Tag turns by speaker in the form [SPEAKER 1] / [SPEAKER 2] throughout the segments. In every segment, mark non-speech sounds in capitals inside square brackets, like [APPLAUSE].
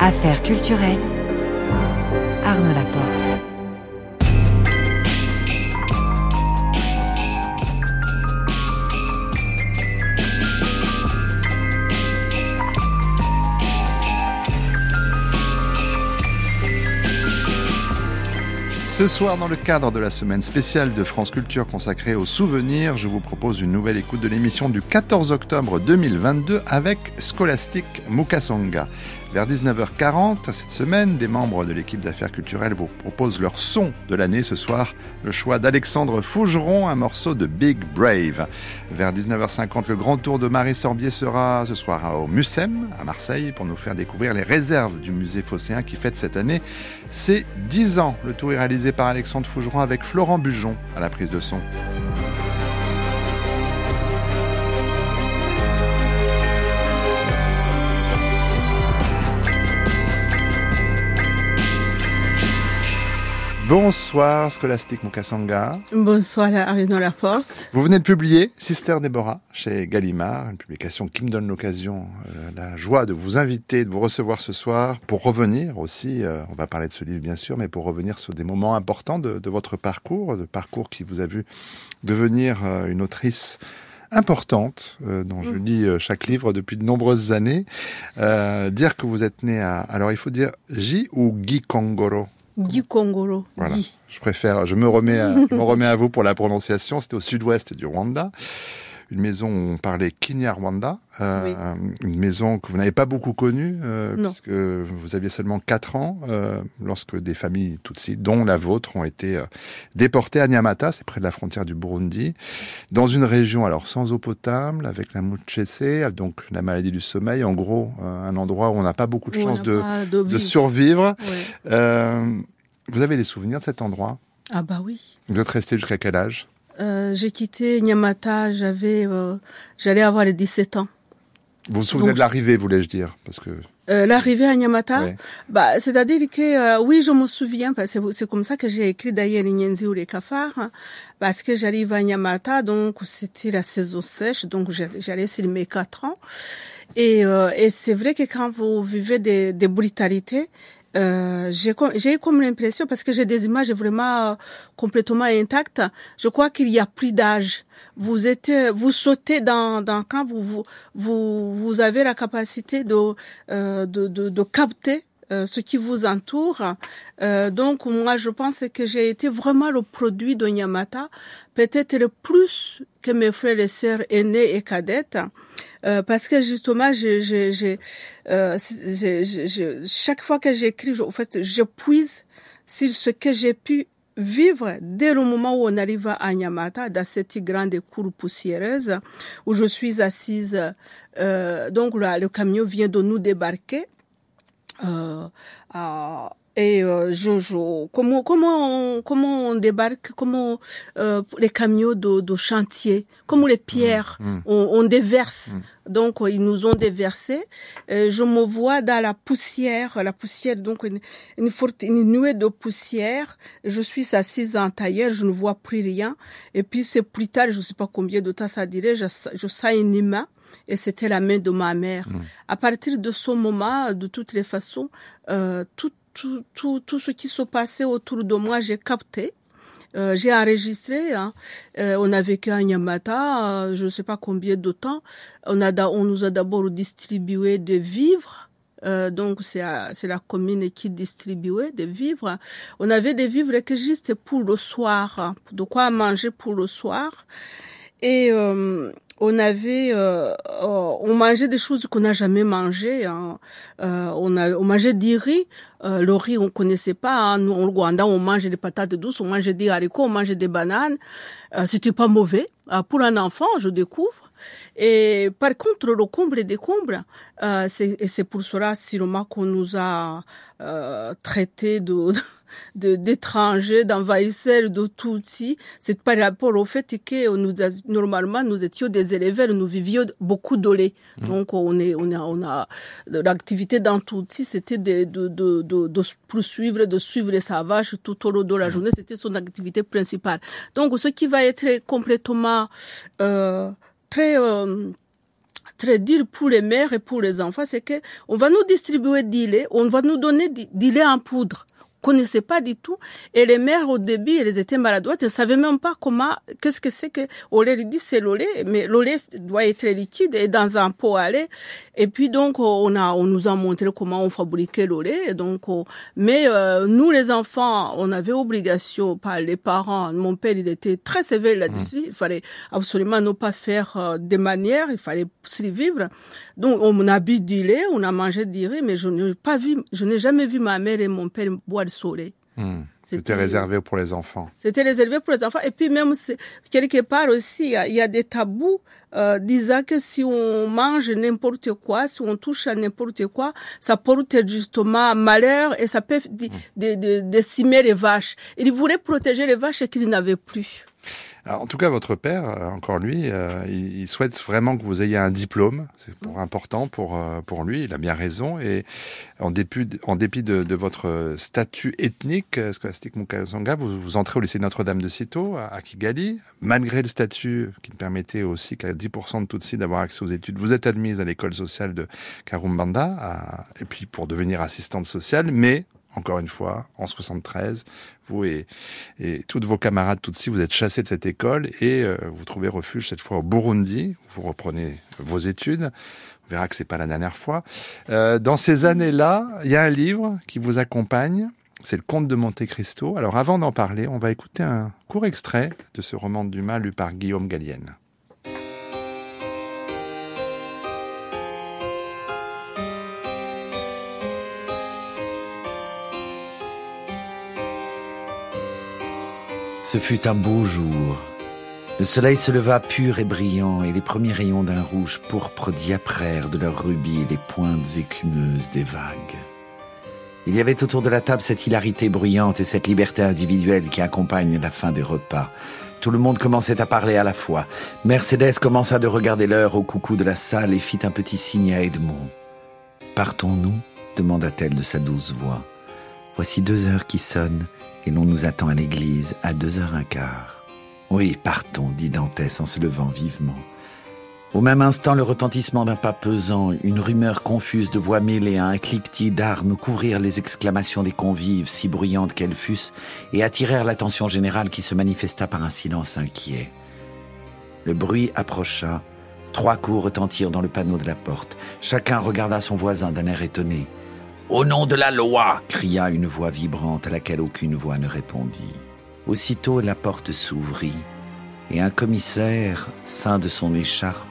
[SPEAKER 1] Affaires culturelles. Arnaud Laporte.
[SPEAKER 2] Ce soir, dans le cadre de la semaine spéciale de France Culture consacrée aux souvenirs, je vous propose une nouvelle écoute de l'émission du 14 octobre 2022 avec Scholastic Mukasonga. Vers 19h40, cette semaine, des membres de l'équipe d'affaires culturelles vous proposent leur son de l'année ce soir, le choix d'Alexandre Fougeron, un morceau de Big Brave. Vers 19h50, le grand tour de Marie Sorbier sera ce soir au Mucem, à Marseille, pour nous faire découvrir les réserves du musée phocéen qui fête cette année ses 10 ans. Le tour est réalisé par Alexandre Fougeron avec Florent Bujon à la prise de son. Bonsoir Scholastique Mukasanga.
[SPEAKER 3] Bonsoir Arnaud Laporte.
[SPEAKER 2] Vous venez de publier Sister Deborah chez Gallimard, une publication qui me donne l'occasion, euh, la joie de vous inviter, de vous recevoir ce soir pour revenir aussi, euh, on va parler de ce livre bien sûr, mais pour revenir sur des moments importants de, de votre parcours, de parcours qui vous a vu devenir euh, une autrice importante euh, dont je lis euh, chaque livre depuis de nombreuses années. Euh, dire que vous êtes né à... Alors il faut dire J ou Guy Kongoro
[SPEAKER 3] Guy Kongoro.
[SPEAKER 2] voilà. Je préfère, je me remets à, je me remets à vous pour la prononciation. C'était au sud-ouest du Rwanda. Une maison où on parlait Kinyarwanda. Euh, Une maison que vous n'avez pas beaucoup connue, euh, puisque vous aviez seulement 4 ans euh, lorsque des familles Tutsis, dont la vôtre, ont été déportées à Nyamata, c'est près de la frontière du Burundi, dans une région alors sans eau potable, avec la mouchese, donc la maladie du sommeil, en gros un endroit où on n'a pas beaucoup de chances de, survivre.
[SPEAKER 3] Ouais.
[SPEAKER 2] Vous avez des souvenirs de cet endroit?
[SPEAKER 3] Ah bah oui.
[SPEAKER 2] Vous êtes resté jusqu'à quel âge?
[SPEAKER 3] Euh, j'ai quitté Nyamata, j'avais, euh, j'allais avoir les 17 ans.
[SPEAKER 2] Vous vous souvenez
[SPEAKER 3] Donc-
[SPEAKER 2] de l'arrivée, voulais-je dire Parce que
[SPEAKER 3] Euh, L'arrivée à Nyamata,
[SPEAKER 2] Ouais.
[SPEAKER 3] bah, c'est-à-dire que oui, je me souviens, parce que c'est comme ça que j'ai écrit d'ailleurs Nyenzi ou les cafards, hein, parce que j'arrive à Nyamata, donc c'était la saison sèche, donc j'allais sur mes quatre ans, et, et c'est vrai que quand vous vivez des, des brutalités, euh, j'ai eu comme l'impression, parce que j'ai des images vraiment euh, complètement intactes, je crois qu'il y a plus d'âge. Vous êtes, vous sautez dans, dans quand vous, vous, vous, vous avez la capacité de, euh, de, de, de capter euh, ce qui vous entoure. Euh, donc moi, je pense que j'ai été vraiment le produit de Nyamata, peut-être le plus que mes frères et sœurs aînés et cadettes. Euh, parce que justement, je, je, euh, chaque fois que j'écris, en fait, je puise sur ce que j'ai pu vivre dès le moment où on arrive à Nyamata, dans cette grande cour poussiéreuse, où je suis assise. Euh, donc là, le camion vient de nous débarquer. Euh, à- et euh, je, je, comment, comment, on, comment on débarque, comment euh, les camions de, de chantier, comment les pierres, on, on déverse. Donc, euh, ils nous ont déversé. Euh, je me vois dans la poussière, la poussière, donc une, une forte une nuée de poussière. Je suis assise en tailleur, je ne vois plus rien. Et puis, c'est plus tard, je ne sais pas combien de temps ça dirait, je, je sens une main et c'était la main de ma mère. À partir de ce moment, de toutes les façons, euh, tout, tout, tout, tout ce qui se passait autour de moi, j'ai capté. Euh, j'ai enregistré. Hein. Euh, on a vécu à Nyamata, euh, je ne sais pas combien de temps. On, a, on nous a d'abord distribué des vivres. Euh, donc c'est c'est la commune qui distribuait des vivres. On avait des vivres que juste pour le soir, de quoi manger pour le soir. Et euh, on avait, euh, euh, on mangeait des choses qu'on n'a jamais mangées. Hein. Euh, on, a, on mangeait du riz. Euh, le riz, on connaissait pas. Hein. Nous, au Rwanda, on mangeait des patates douces, on mangeait des haricots, on mangeait des bananes. Euh, C'était pas mauvais. Euh, pour un enfant, je découvre. Et par contre, le comble des combles, euh, c'est et c'est pour cela, sûrement, qu'on nous a euh, traités de de- d'étrangers, d'envahisseurs, de Tutsis. C'est par rapport au fait que nous, a- normalement, nous étions des éleveurs, nous vivions beaucoup de lait. Donc, on est, on a, on a, l'activité dans Tutsi, c'était de, de, de, de, de poursuivre, de suivre les sauvages tout au long de la journée. C'était son activité principale. Donc, ce qui va être complètement, euh, très, euh, très dur pour les mères et pour les enfants, c'est que on va nous distribuer du lait, on va nous donner du lait en poudre connaissaient pas du tout. Et les mères, au début, elles étaient maladroites. Elles savaient même pas comment, qu'est-ce que c'est que, on leur dit c'est le lait, mais le lait doit être liquide et dans un pot à lait. Et puis, donc, on a, on nous a montré comment on fabriquait le lait. donc, mais, euh, nous, les enfants, on avait obligation par les parents. Mon père, il était très sévère là-dessus. Il fallait absolument ne pas faire euh, des manières. Il fallait survivre. Donc, on a bu du lait, on a mangé du riz, mais je n'ai pas vu, je n'ai jamais vu ma mère et mon père boire soleil.
[SPEAKER 2] Hmm. C'était réservé pour les enfants.
[SPEAKER 3] C'était réservé pour les enfants. Et puis même, quelque part aussi, il y, a des tabous euh, disant que si on mange n'importe quoi, si on touche à n'importe quoi, ça porte justement malheur et ça peut hmm. décimer les vaches. Il voulait protéger les vaches et qu'il n'avait plus
[SPEAKER 2] en tout cas, votre père, euh, encore lui, euh, il, souhaite vraiment que vous ayez un diplôme. C'est pour, important pour, euh, pour lui. Il a bien raison. Et en dépit, en dépit de, votre statut ethnique, scolastique Mukasanga, vous, vous entrez au lycée Notre-Dame de Cito, à, Kigali. Malgré le statut qui ne permettait aussi qu'à 10% de Tutsi d'avoir accès aux études, vous êtes admise à l'école sociale de Karumbanda, et puis pour devenir assistante sociale. Mais encore une fois, en 73, vous et, et toutes vos camarades Tutsi, vous êtes chassés de cette école et euh, vous trouvez refuge cette fois au Burundi. Vous reprenez vos études. On verra que c'est pas la dernière fois. Euh, dans ces années-là, il y a un livre qui vous accompagne. C'est le Comte de Monte Cristo. Alors avant d'en parler, on va écouter un court extrait de ce roman de Dumas lu par Guillaume Gallienne.
[SPEAKER 4] Ce fut un beau jour. Le soleil se leva pur et brillant, et les premiers rayons d'un rouge pourpre diaprèrent de leur rubis les pointes écumeuses des vagues. Il y avait autour de la table cette hilarité bruyante et cette liberté individuelle qui accompagnent la fin des repas. Tout le monde commençait à parler à la fois. Mercedes commença de regarder l'heure au coucou de la salle et fit un petit signe à Edmond. Partons-nous? demanda-t-elle de sa douce voix. Voici deux heures qui sonnent et l'on nous attend à l'église à deux heures un quart. Oui, partons, dit Dantès en se levant vivement. Au même instant, le retentissement d'un pas pesant, une rumeur confuse de voix mêlées, un cliquetis d'armes couvrirent les exclamations des convives, si bruyantes qu'elles fussent, et attirèrent l'attention générale qui se manifesta par un silence inquiet. Le bruit approcha, trois coups retentirent dans le panneau de la porte. Chacun regarda son voisin d'un air étonné. Au nom de la loi cria une voix vibrante à laquelle aucune voix ne répondit. Aussitôt la porte s'ouvrit et un commissaire, ceint de son écharpe,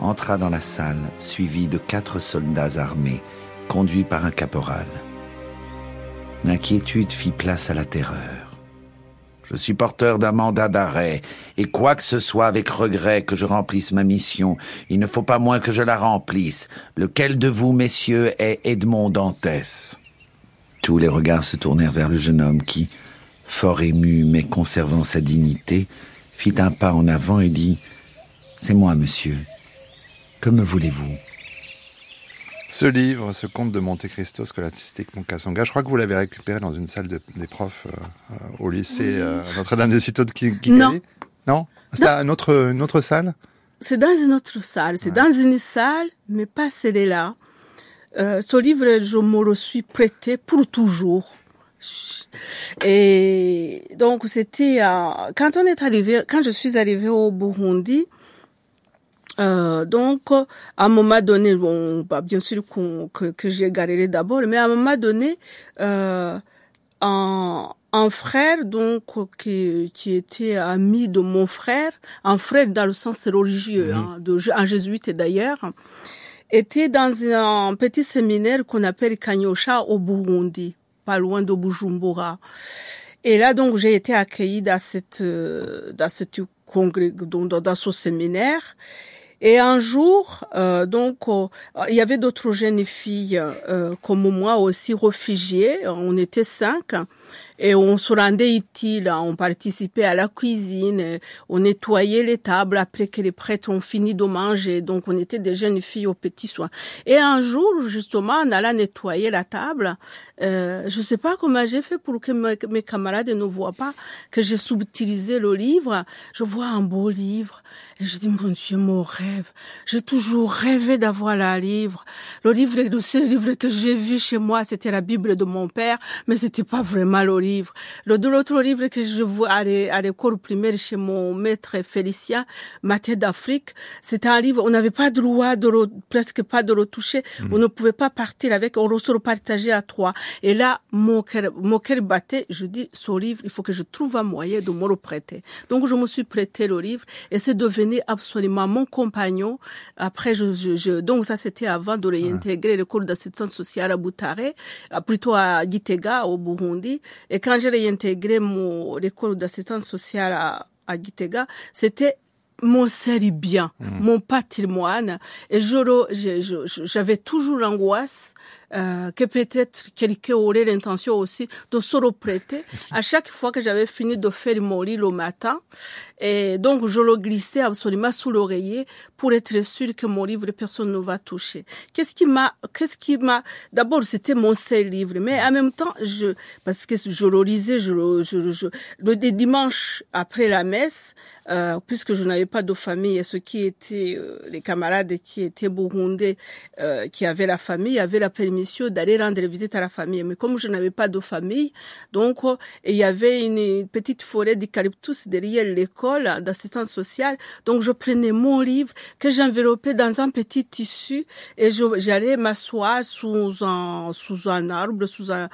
[SPEAKER 4] entra dans la salle, suivi de quatre soldats armés, conduits par un caporal. L'inquiétude fit place à la terreur. Je suis porteur d'un mandat d'arrêt, et quoi que ce soit avec regret que je remplisse ma mission, il ne faut pas moins que je la remplisse. Lequel de vous, messieurs, est Edmond Dantès? Tous les regards se tournèrent vers le jeune homme qui, fort ému mais conservant sa dignité, fit un pas en avant et dit ⁇ C'est moi, monsieur. Que me voulez-vous ?⁇
[SPEAKER 2] ce livre, ce conte de Monte Cristo, scolastique Moncasonga, je crois que vous l'avez récupéré dans une salle des profs euh, euh, au lycée euh, Notre-Dame des Citeaux de Kigali.
[SPEAKER 3] Non.
[SPEAKER 2] Non? C'est une autre, une autre salle?
[SPEAKER 3] C'est dans une autre salle. C'est dans une salle, mais pas celle-là. ce livre, je me le suis prêté pour toujours. Et donc, c'était quand on est arrivé, quand je suis arrivée au Burundi, euh, donc, à un moment donné, bon, bah, bien sûr que, que j'ai galéré d'abord, mais à un moment donné, euh, un, un frère donc qui, qui était ami de mon frère, un frère dans le sens religieux, mhm. hein, de, un jésuite d'ailleurs, était dans un petit séminaire qu'on appelle Kanyosha au Burundi, pas loin de Bujumbura. Et là donc j'ai été accueillie dans cette dans cette congrès dans, dans ce séminaire et un jour, euh, donc, il y avait d'autres jeunes filles euh, comme moi aussi réfugiées. On était cinq. Et on se rendait utile, on participait à la cuisine, on nettoyait les tables après que les prêtres ont fini de manger. Donc on était des jeunes filles aux petits soins. Et un jour, justement, en allant nettoyer la table, euh, je sais pas comment j'ai fait pour que mes, camarades ne voient pas que j'ai subtilisé le livre. Je vois un beau livre et je dis, mon Dieu, mon rêve. J'ai toujours rêvé d'avoir un livre. Le livre, le seul livre que j'ai vu chez moi, c'était la Bible de mon père, mais c'était pas vraiment le livre. Le de l'autre livre que je vois à l'école primaire chez mon maître Félicien, Mathé d'Afrique, c'était un livre, on n'avait pas le droit de presque pas de le toucher. Mhm. On ne pouvait pas partir avec, on se le partageait à trois. Et là, mon cœur, mon cœur battait. Je dis, ce livre, il faut que je trouve un moyen de me le prêter. Donc, je me suis prêté le livre et c'est devenu absolument mon compagnon. Après, je, je, donc ça, c'était avant de réintégrer l'école d'assistance sociale à Boutaré, plutôt à Gitega, au Burundi. Et quand j'ai réintégré mon, l'école d'assistance sociale à, à Gitega, c'était mon série bien, mmh. mon patrimoine. Et je, j'avais toujours l'angoisse euh, que peut-être quelqu'un aurait l'intention aussi de se reprêter à chaque fois que j'avais fini de faire mon lit le matin. Et donc, je le glissais absolument sous l'oreiller pour être sûr que mon livre, personne ne va toucher. Qu'est-ce qui m'a, qu'est-ce qui m'a, d'abord, c'était mon seul livre, mais en même temps, je, parce que je le lisais, je le, je, je, le dimanche après la messe, euh, puisque je n'avais pas de famille, et ceux qui étaient, euh, les camarades qui étaient burundais, euh, qui avaient la famille, avaient la permission d'aller rendre visite à la famille. Mais comme je n'avais pas de famille, donc il y avait une petite forêt d'eucalyptus derrière l'école d'assistance sociale. Donc je prenais mon livre que j'enveloppais dans un petit tissu et j'allais m'asseoir sous un sous un arbre, sous un,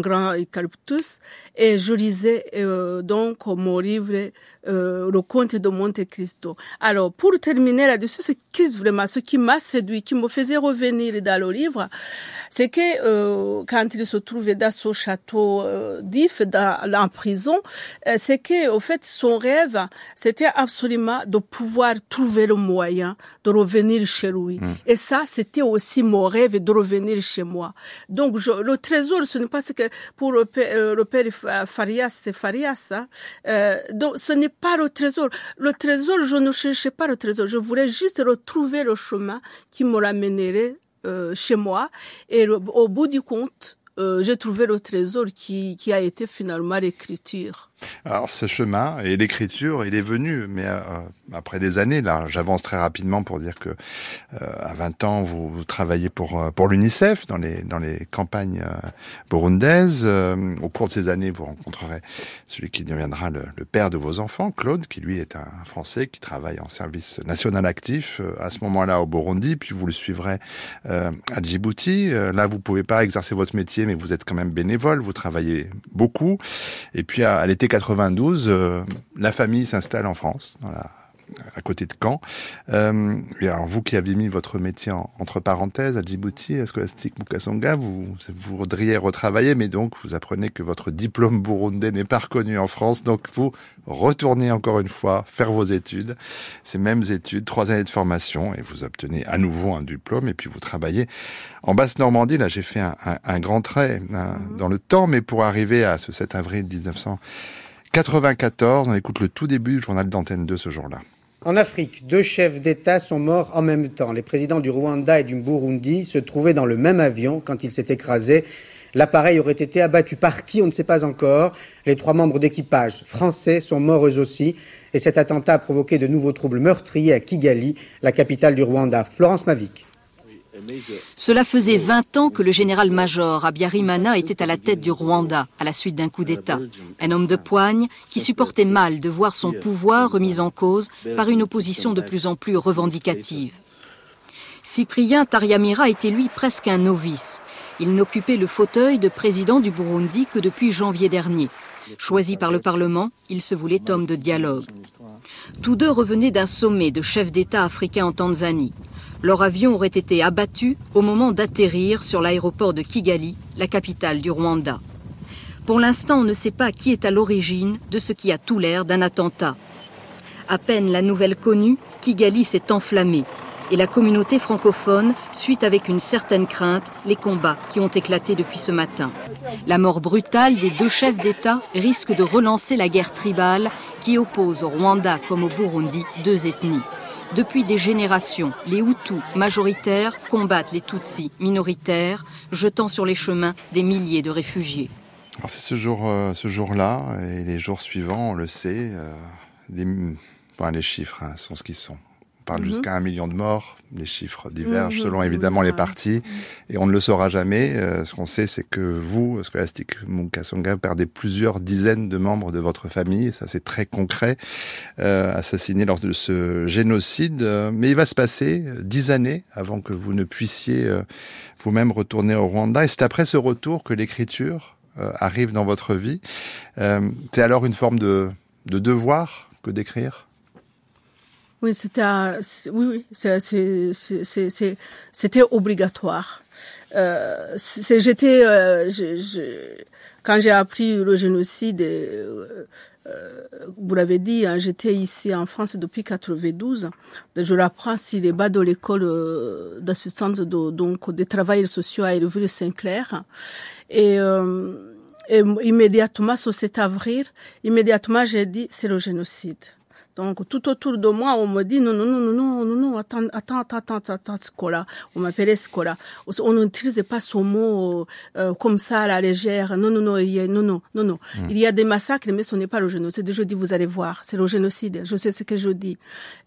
[SPEAKER 3] grand eucalyptus et je lisais euh, donc mon livre euh, le conte de Monte Cristo. Alors, pour terminer là-dessus, ce vraiment, ce qui m'a séduit, qui me faisait revenir dans le livre, c'est que euh, quand il se trouvait dans ce château euh, d'If, dans, en prison, euh, c'est que au fait son rêve, c'était absolument de pouvoir trouver le moyen de revenir chez lui. Mm. Et ça, c'était aussi mon rêve de revenir chez moi. Donc je, le trésor, ce n'est pas ce que pour le père, euh, le père Farias, c'est Farias. Hein. donc ce n'est pas le trésor. Le trésor, je ne cherchais pas le trésor. Je voulais juste retrouver le chemin qui me l'amènerait euh, chez moi. Et au bout du compte, euh, j'ai trouvé le trésor qui, qui a été finalement l'écriture.
[SPEAKER 2] Alors ce chemin et l'écriture, il est venu, mais euh, après des années, là, j'avance très rapidement pour dire que euh, à 20 ans, vous, travaillez pour euh, pour l'UNICEF dans les dans les campagnes burundaises. au cours de ces années, vous rencontrerez celui qui deviendra le, père de vos enfants, Claude, qui lui est un Français qui travaille en service national actif à ce moment-là au Burundi, puis vous le suivrez à Djibouti. là, vous pouvez pas exercer votre métier, mais vous êtes quand même bénévole, vous travaillez beaucoup. Et puis à l'été 92, euh, la famille s'installe en France, à côté de Caen. Euh, et alors vous qui aviez mis votre métier entre parenthèses à Djibouti, à Scholastique Mukasonga, vous, vous voudriez retravailler, mais donc vous apprenez que votre diplôme burundais n'est pas reconnu en France, donc vous retournez encore une fois faire vos études, ces mêmes études, trois années de formation, et vous obtenez à nouveau un diplôme, et puis vous travaillez en Basse-Normandie. Là, j'ai fait un, grand trait hein, dans le temps, mais pour arriver à ce 7 avril 1900 94, on écoute le tout début du journal d'antenne 2 ce jour-là.
[SPEAKER 5] En Afrique, deux chefs d'État sont morts en même temps. Les présidents du Rwanda et du Burundi se trouvaient dans le même avion quand il s'est écrasé. L'appareil aurait été abattu par qui On ne sait pas encore. Les trois membres d'équipage français sont morts eux aussi. Et cet attentat a provoqué de nouveaux troubles meurtriers à Kigali, la capitale du Rwanda. Florence Mavic.
[SPEAKER 6] Cela faisait 20 ans que le général-major Abiyarimana était à la tête du Rwanda à la suite d'un coup d'État. Un homme de poigne qui supportait mal de voir son pouvoir remis en cause par une opposition de plus en plus revendicative. Cyprien Tariamira était lui presque un novice. Il n'occupait le fauteuil de président du Burundi que depuis janvier dernier. Choisi par le Parlement, il se voulait homme de dialogue. Tous deux revenaient d'un sommet de chefs d'État africains en Tanzanie. Leur avion aurait été abattu au moment d'atterrir sur l'aéroport de Kigali, la capitale du Rwanda. Pour l'instant, on ne sait pas qui est à l'origine de ce qui a tout l'air d'un attentat. À peine la nouvelle connue, Kigali s'est enflammée. Et la communauté francophone suit avec une certaine crainte les combats qui ont éclaté depuis ce matin. La mort brutale des deux chefs d'État risque de relancer la guerre tribale qui oppose au Rwanda comme au Burundi deux ethnies. Depuis des générations, les Hutus majoritaires combattent les Tutsis minoritaires, jetant sur les chemins des milliers de réfugiés.
[SPEAKER 2] c'est ce jour, euh, ce jour-là et les jours suivants, on le sait, euh, les chiffres hein, sont ce qu'ils sont parle mhm. jusqu'à un million de morts. Les chiffres divergent mhm. selon évidemment les parties. Et on ne le saura jamais. Euh, ce qu'on sait, c'est que vous, Scholastic Mukasonga, perdez plusieurs dizaines de membres de votre famille. Et ça, c'est très concret. Euh, assassinés lors de ce génocide. Mais il va se passer dix années avant que vous ne puissiez euh, vous-même retourner au Rwanda. Et c'est après ce retour que l'écriture euh, arrive dans votre vie. c'est alors une forme de, de devoir que d'écrire?
[SPEAKER 3] Oui, c'était oui, oui, c'était obligatoire. Euh, j'étais, euh, je, je, quand j'ai appris le génocide, euh, euh vous l'avez dit, hein, j'étais ici en France depuis 92. Je l'apprends sur les bas de l'école euh, d'assistance de, donc des travailleurs sociaux à Éleville-Saint-Clair. Et, euh, et immédiatement, sur cet avril, immédiatement, j'ai dit, c'est le génocide. Donc, tout autour de moi, on me dit non, non, non, non, non, non, non, attends, attends, attends, attends, attends, Scola. On m'appelait Scola. On n'utilise pas ce mot euh, comme ça à la légère. Non, non, non, il y a, non, non, non, non. Hmm. Il y a des massacres, mais ce n'est pas le génocide. Je dis, vous allez voir, c'est le génocide. Je sais ce que je dis.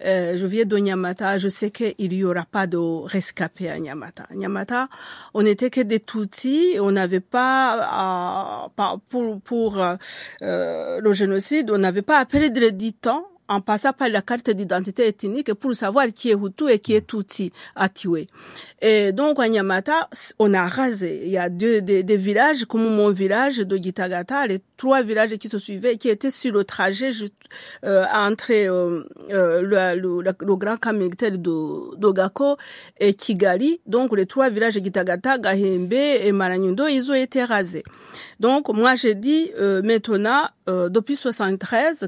[SPEAKER 3] Euh, je viens de Nyamata, je sais qu'il n'y aura pas de rescapés à Nyamata. Nyamata, on n'était que des Tutsis, on n'avait pas, euh, pour, pour euh, le génocide, on n'avait pas appelé de temps en passant par la carte d'identité ethnique pour savoir qui est Hutu et qui est Tutsi à tuer. Et donc, à Nyamata, on a rasé. Il y a deux, des, villages, comme mon village de Gitagata, les trois villages qui se suivaient, qui étaient sur le trajet euh, entre euh, euh, le, grand camp de et Kigali. Donc, les trois villages de Gitagata, Gahembe et Maranyundo, ils ont été rasés. Donc, moi, j'ai dit, maintenant, depuis 73,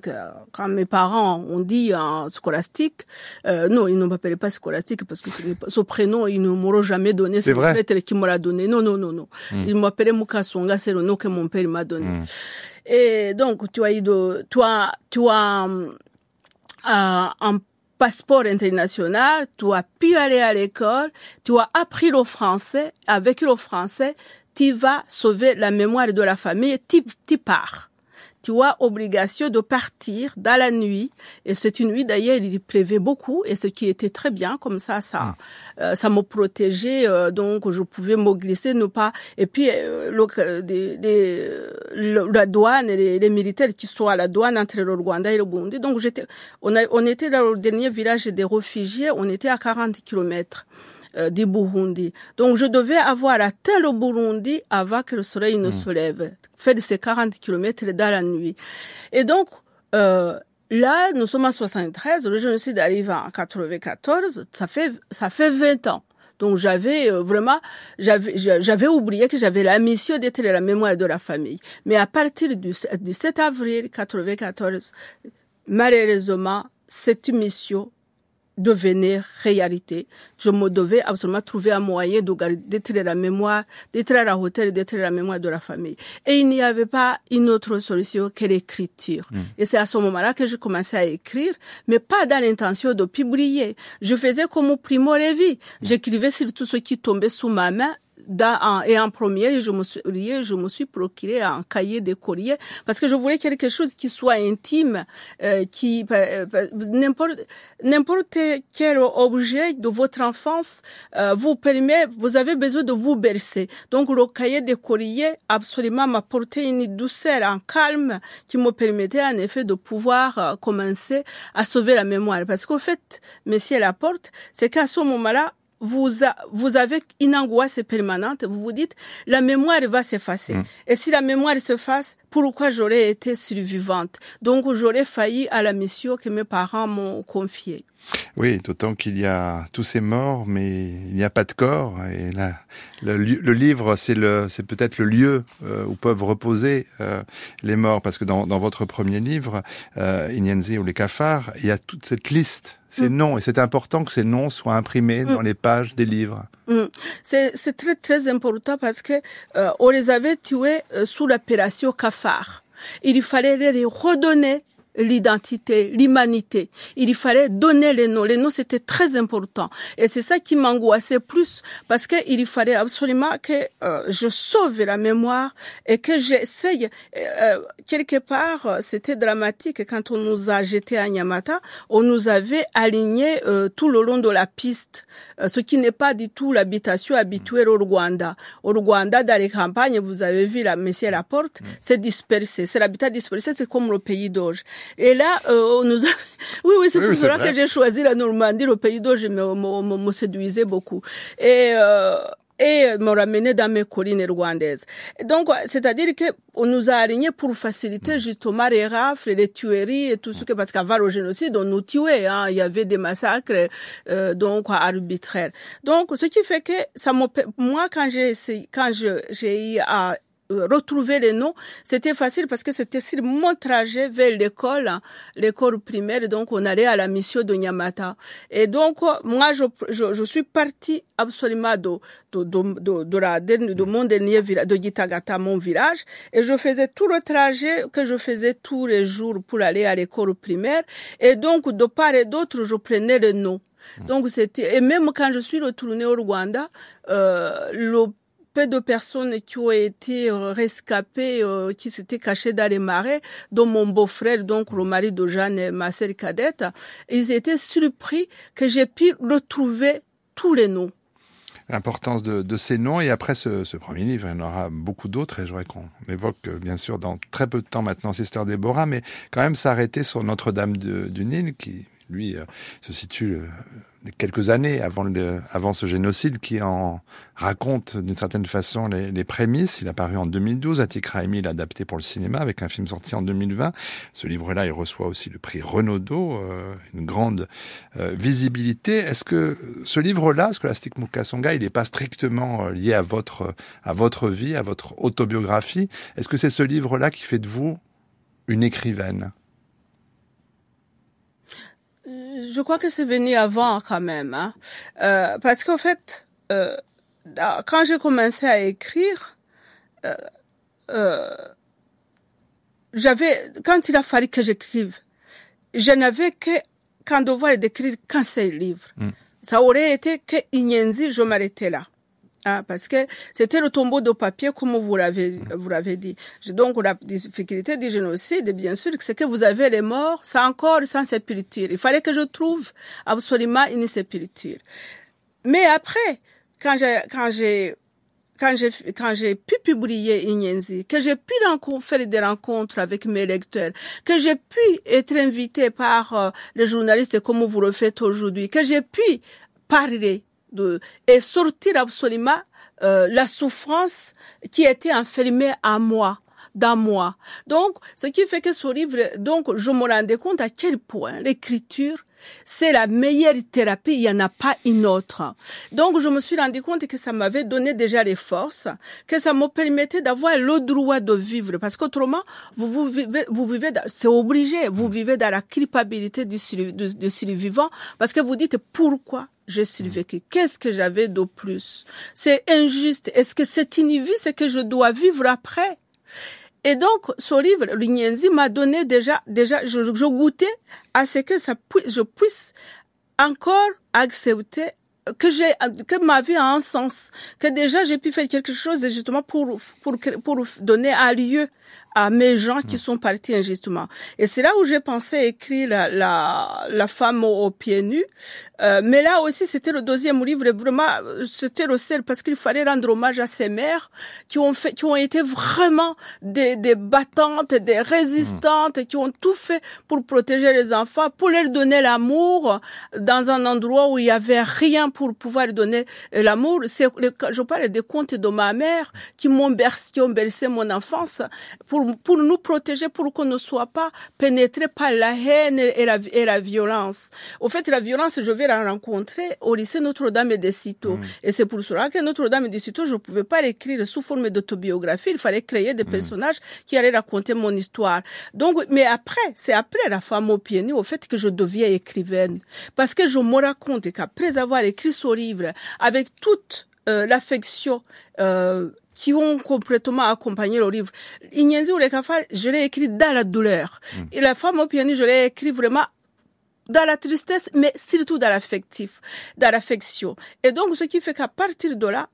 [SPEAKER 3] quand mes parents ont dit en scolastique, euh, non, ils ne m'appelaient pas scolastique parce que ce prénom, ils ne m'auront jamais donné.
[SPEAKER 2] C'est vrai.
[SPEAKER 3] le qui me l'a donné. Non, non, non, non. Hmm. Ils m'appelaient Mukasonga, c'est le nom que mon père m'a donné. Hmm. Et donc, tu as eu de, toi, tu as, euh, un passeport international, tu as pu aller à l'école, tu as appris le français, avec le français, tu vas sauver la mémoire de la famille, tu, tu pars tu as obligation de partir dans la nuit. Et cette nuit, d'ailleurs, il pleuvait beaucoup et ce qui était très bien, comme ça, ça, ah. euh, ça me protégeait. Euh, donc, je pouvais me glisser, ne pas. Et puis, euh, la douane et les, militaires qui sont à la douane entre le Rwanda et le Burundi. Donc, j'étais, on, a, on était dans le dernier village des réfugiés. On était à 40 kilomètres. Euh, du Burundi. Donc je devais avoir atteint le Burundi avant que le soleil ne hmm. se lève, faire ces 40 kilomètres dans la nuit. Et donc, euh, là, nous sommes en 73, le génocide arrive en 94, ça fait, ça fait 20 ans. Donc j'avais euh, vraiment, j'avais, j'avais oublié que j'avais la mission d'être la mémoire de la famille. Mais à partir du, du 7 avril 94, malheureusement, cette mission devenir réalité. Je me devais absolument trouver un moyen d'être la mémoire, à la hauteur, d'être la mémoire de la famille. Et il n'y avait pas une autre solution que l'écriture. Hmm. Et c'est à ce moment-là que je commençais à écrire, mais pas dans l'intention de publier. Je faisais comme Primo Levi. Hmm. J'écrivais sur tout ce qui tombait sous ma main et en première, je me suis, je me suis procuré un cahier de courrier parce que je voulais quelque chose qui soit intime, euh, qui euh, n'importe n'importe quel objet de votre enfance euh, vous permet, vous avez besoin de vous bercer. Donc le cahier de courrier absolument m'apportait une douceur, un calme qui me permettait en effet de pouvoir euh, commencer à sauver la mémoire. Parce qu'au fait, Monsieur Laporte, c'est qu'à ce moment-là, vous, vous avez une angoisse permanente, vous vous dites, la mémoire va s'effacer. Mm. Et si la mémoire s'efface, pourquoi j'aurais été survivante? Donc j'aurais failli à la mission que mes parents m'ont confiée.
[SPEAKER 2] Oui, d'autant qu'il y a tous ces morts, mais il n'y a pas de corps. Et là, le, livre, c'est le, peut-être le lieu euh, où peuvent reposer euh, les morts, parce que dans, dans votre premier livre, euh, ou les cafards, il y a toute cette liste ces mm. noms. Et c'est important que ces noms soient imprimés dans mm. les pages des livres.
[SPEAKER 3] Mm. C'est très très important parce que euh, on les avait tués euh, sous l'appellation cafard. Il fallait les redonner l'identité, l'humanité. Il fallait donner les noms. Les noms, c'était très important. Et c'est ça qui m'angoissait plus parce qu'il fallait absolument que euh, je sauve la mémoire et que j'essaye. Euh, quelque part, c'était dramatique quand on nous a jetés à Nyamata. On nous avait alignés euh, tout le long de la piste, ce qui n'est pas du tout l'habitation habituelle au Rwanda. Au Rwanda, dans les campagnes, vous avez vu la Messie la porte, mm. c'est dispersé. C'est l'habitat dispersé, c'est comme le pays d'Auge. Et là, euh, nous [LAUGHS] oui, oui, c'est pour cela que j'ai choisi la Normandie, le pays d'où je me, me, séduisais beaucoup. Et euh, et me ramener dans mes collines rwandaises. Donc, c'est-à-dire que on nous a alignés pour faciliter justement les rafles, les tueries et tout ce que, parce qu'avant le génocide, on nous tuait, hein, il y avait des massacres, euh, donc, arbitraires. Donc, ce qui fait que ça moi, quand j'ai quand j'ai eu à retrouver les noms, c'était facile parce que c'était sur mon trajet vers l'école, hein, l'école primaire, donc on allait à la mission de Nyamata. Et donc, euh, moi, je, je, je suis partie absolument de, de, de, de, la, de mon dernier village, de Gitagata, mon village, et je faisais tout le trajet que je faisais tous les jours pour aller à l'école primaire. Et donc, de part et d'autre, je prenais les noms. Donc, c'était, et même quand je suis retournée au Rwanda, euh, le peu de personnes qui ont été euh, rescapées, euh, qui s'étaient cachées dans les marais, dont mon beau-frère, donc le mari de Jeanne et ma sœur cadette, ils étaient surpris que j'ai pu retrouver tous les noms
[SPEAKER 2] l'importance de, ces noms. Et après ce, premier livre, il y en aura beaucoup d'autres. Et je voudrais qu'on évoque, euh, bien sûr, dans très peu de temps maintenant, Sister Déborah, mais quand même s'arrêter sur Notre-Dame du Nil, qui, lui, se situe quelques années avant, le, avant ce génocide qui en raconte d'une certaine façon les, les, prémices. Il a paru en 2012, Atik Raimi l'a adapté pour le cinéma avec un film sorti en 2020. Ce livre-là, il reçoit aussi le prix Renaudot, euh, une grande euh, visibilité. Est-ce que ce livre-là, Scholastic Mukasonga, il n'est pas strictement euh, lié à votre, à votre vie, à votre autobiographie? Est-ce que c'est ce livre-là qui fait de vous une écrivaine?
[SPEAKER 3] Je crois que c'est venu avant quand même, hein. euh, parce qu'en fait, euh, quand j'ai commencé à écrire, euh, euh, j'avais, quand il a fallu que j'écrive, je n'avais que qu'un devoir d'écrire qu'un seul livre. Mm. Ça aurait été que Inyenzi, je m'arrêtais là. Ah, parce que c'était le tombeau de papier, comme vous l'avez, vous l'avez dit. Donc, la difficulté du génocide, bien sûr, c'est que vous avez les morts, c'est encore sans sépulture. Il fallait que je trouve absolument une sépulture. Mais après, quand j'ai, quand j'ai, quand j'ai, quand j'ai pu publier Inyenzi, que j'ai pu faire des rencontres avec mes lecteurs, que j'ai pu être invité par euh, les journalistes comme vous le faites aujourd'hui, que j'ai pu parler de, et sortir absolument euh, la souffrance qui était enfermée à moi dans moi. Donc, ce qui fait que ce livre, donc, je me rendais compte à quel point l'écriture, c'est la meilleure thérapie, il n'y en a pas une autre. Donc, je me suis rendu compte que ça m'avait donné déjà les forces, que ça me permettait d'avoir le droit de vivre, parce qu'autrement, vous, vous vivez, vous vivez, c'est obligé, vous vivez dans la culpabilité du, du, du survivant, parce que vous dites pourquoi j'ai survécu. Qu'est-ce que j'avais de plus? C'est injuste. Est-ce que c'est une c'est que je dois vivre après? Et donc, ce livre, l'Inyenzi, m'a donné déjà, déjà, je, je goûtais à ce que ça je puisse encore accepter que j'ai que ma vie a un sens que déjà j'ai pu faire quelque chose justement pour pour pour donner un lieu à mes gens qui mm. sont partis injustement. Et c'est là où j'ai pensé écrire la, la, la femme aux, pieds nus. Euh, mais là aussi, c'était le deuxième livre. vraiment, c'était le seul parce qu'il fallait rendre hommage à ces mères qui ont fait, qui ont été vraiment des, des battantes, des résistantes, et qui ont tout fait pour protéger les enfants, pour leur donner l'amour dans un endroit où il y avait rien pour pouvoir donner l'amour. C'est, je parle des contes de ma mère qui m'ont bercé, qui ont bercé mon enfance pour pour, pour nous protéger, pour qu'on ne soit pas pénétré par la haine et la, et la violence. Au fait, la violence, je vais la rencontrer au lycée Notre-Dame des Citeaux. Et c'est pour cela que Notre-Dame des Citeaux, je ne pouvais pas l'écrire sous forme d'autobiographie. Il fallait créer des personnages qui allaient raconter mon histoire. Donc, mais après, c'est après la femme au pied nu, au fait que je deviens écrivaine. Parce que je me raconte qu'après avoir écrit ce livre, avec toute euh, l'affection euh, qui ont complètement accompagné le livre. Inyenzi ou les je l'ai écrit dans la douleur. Et la femme au piano, je l'ai écrit vraiment dans la tristesse, mais surtout dans l'affectif, dans l'affection. Et donc, ce qui fait qu'à partir de là,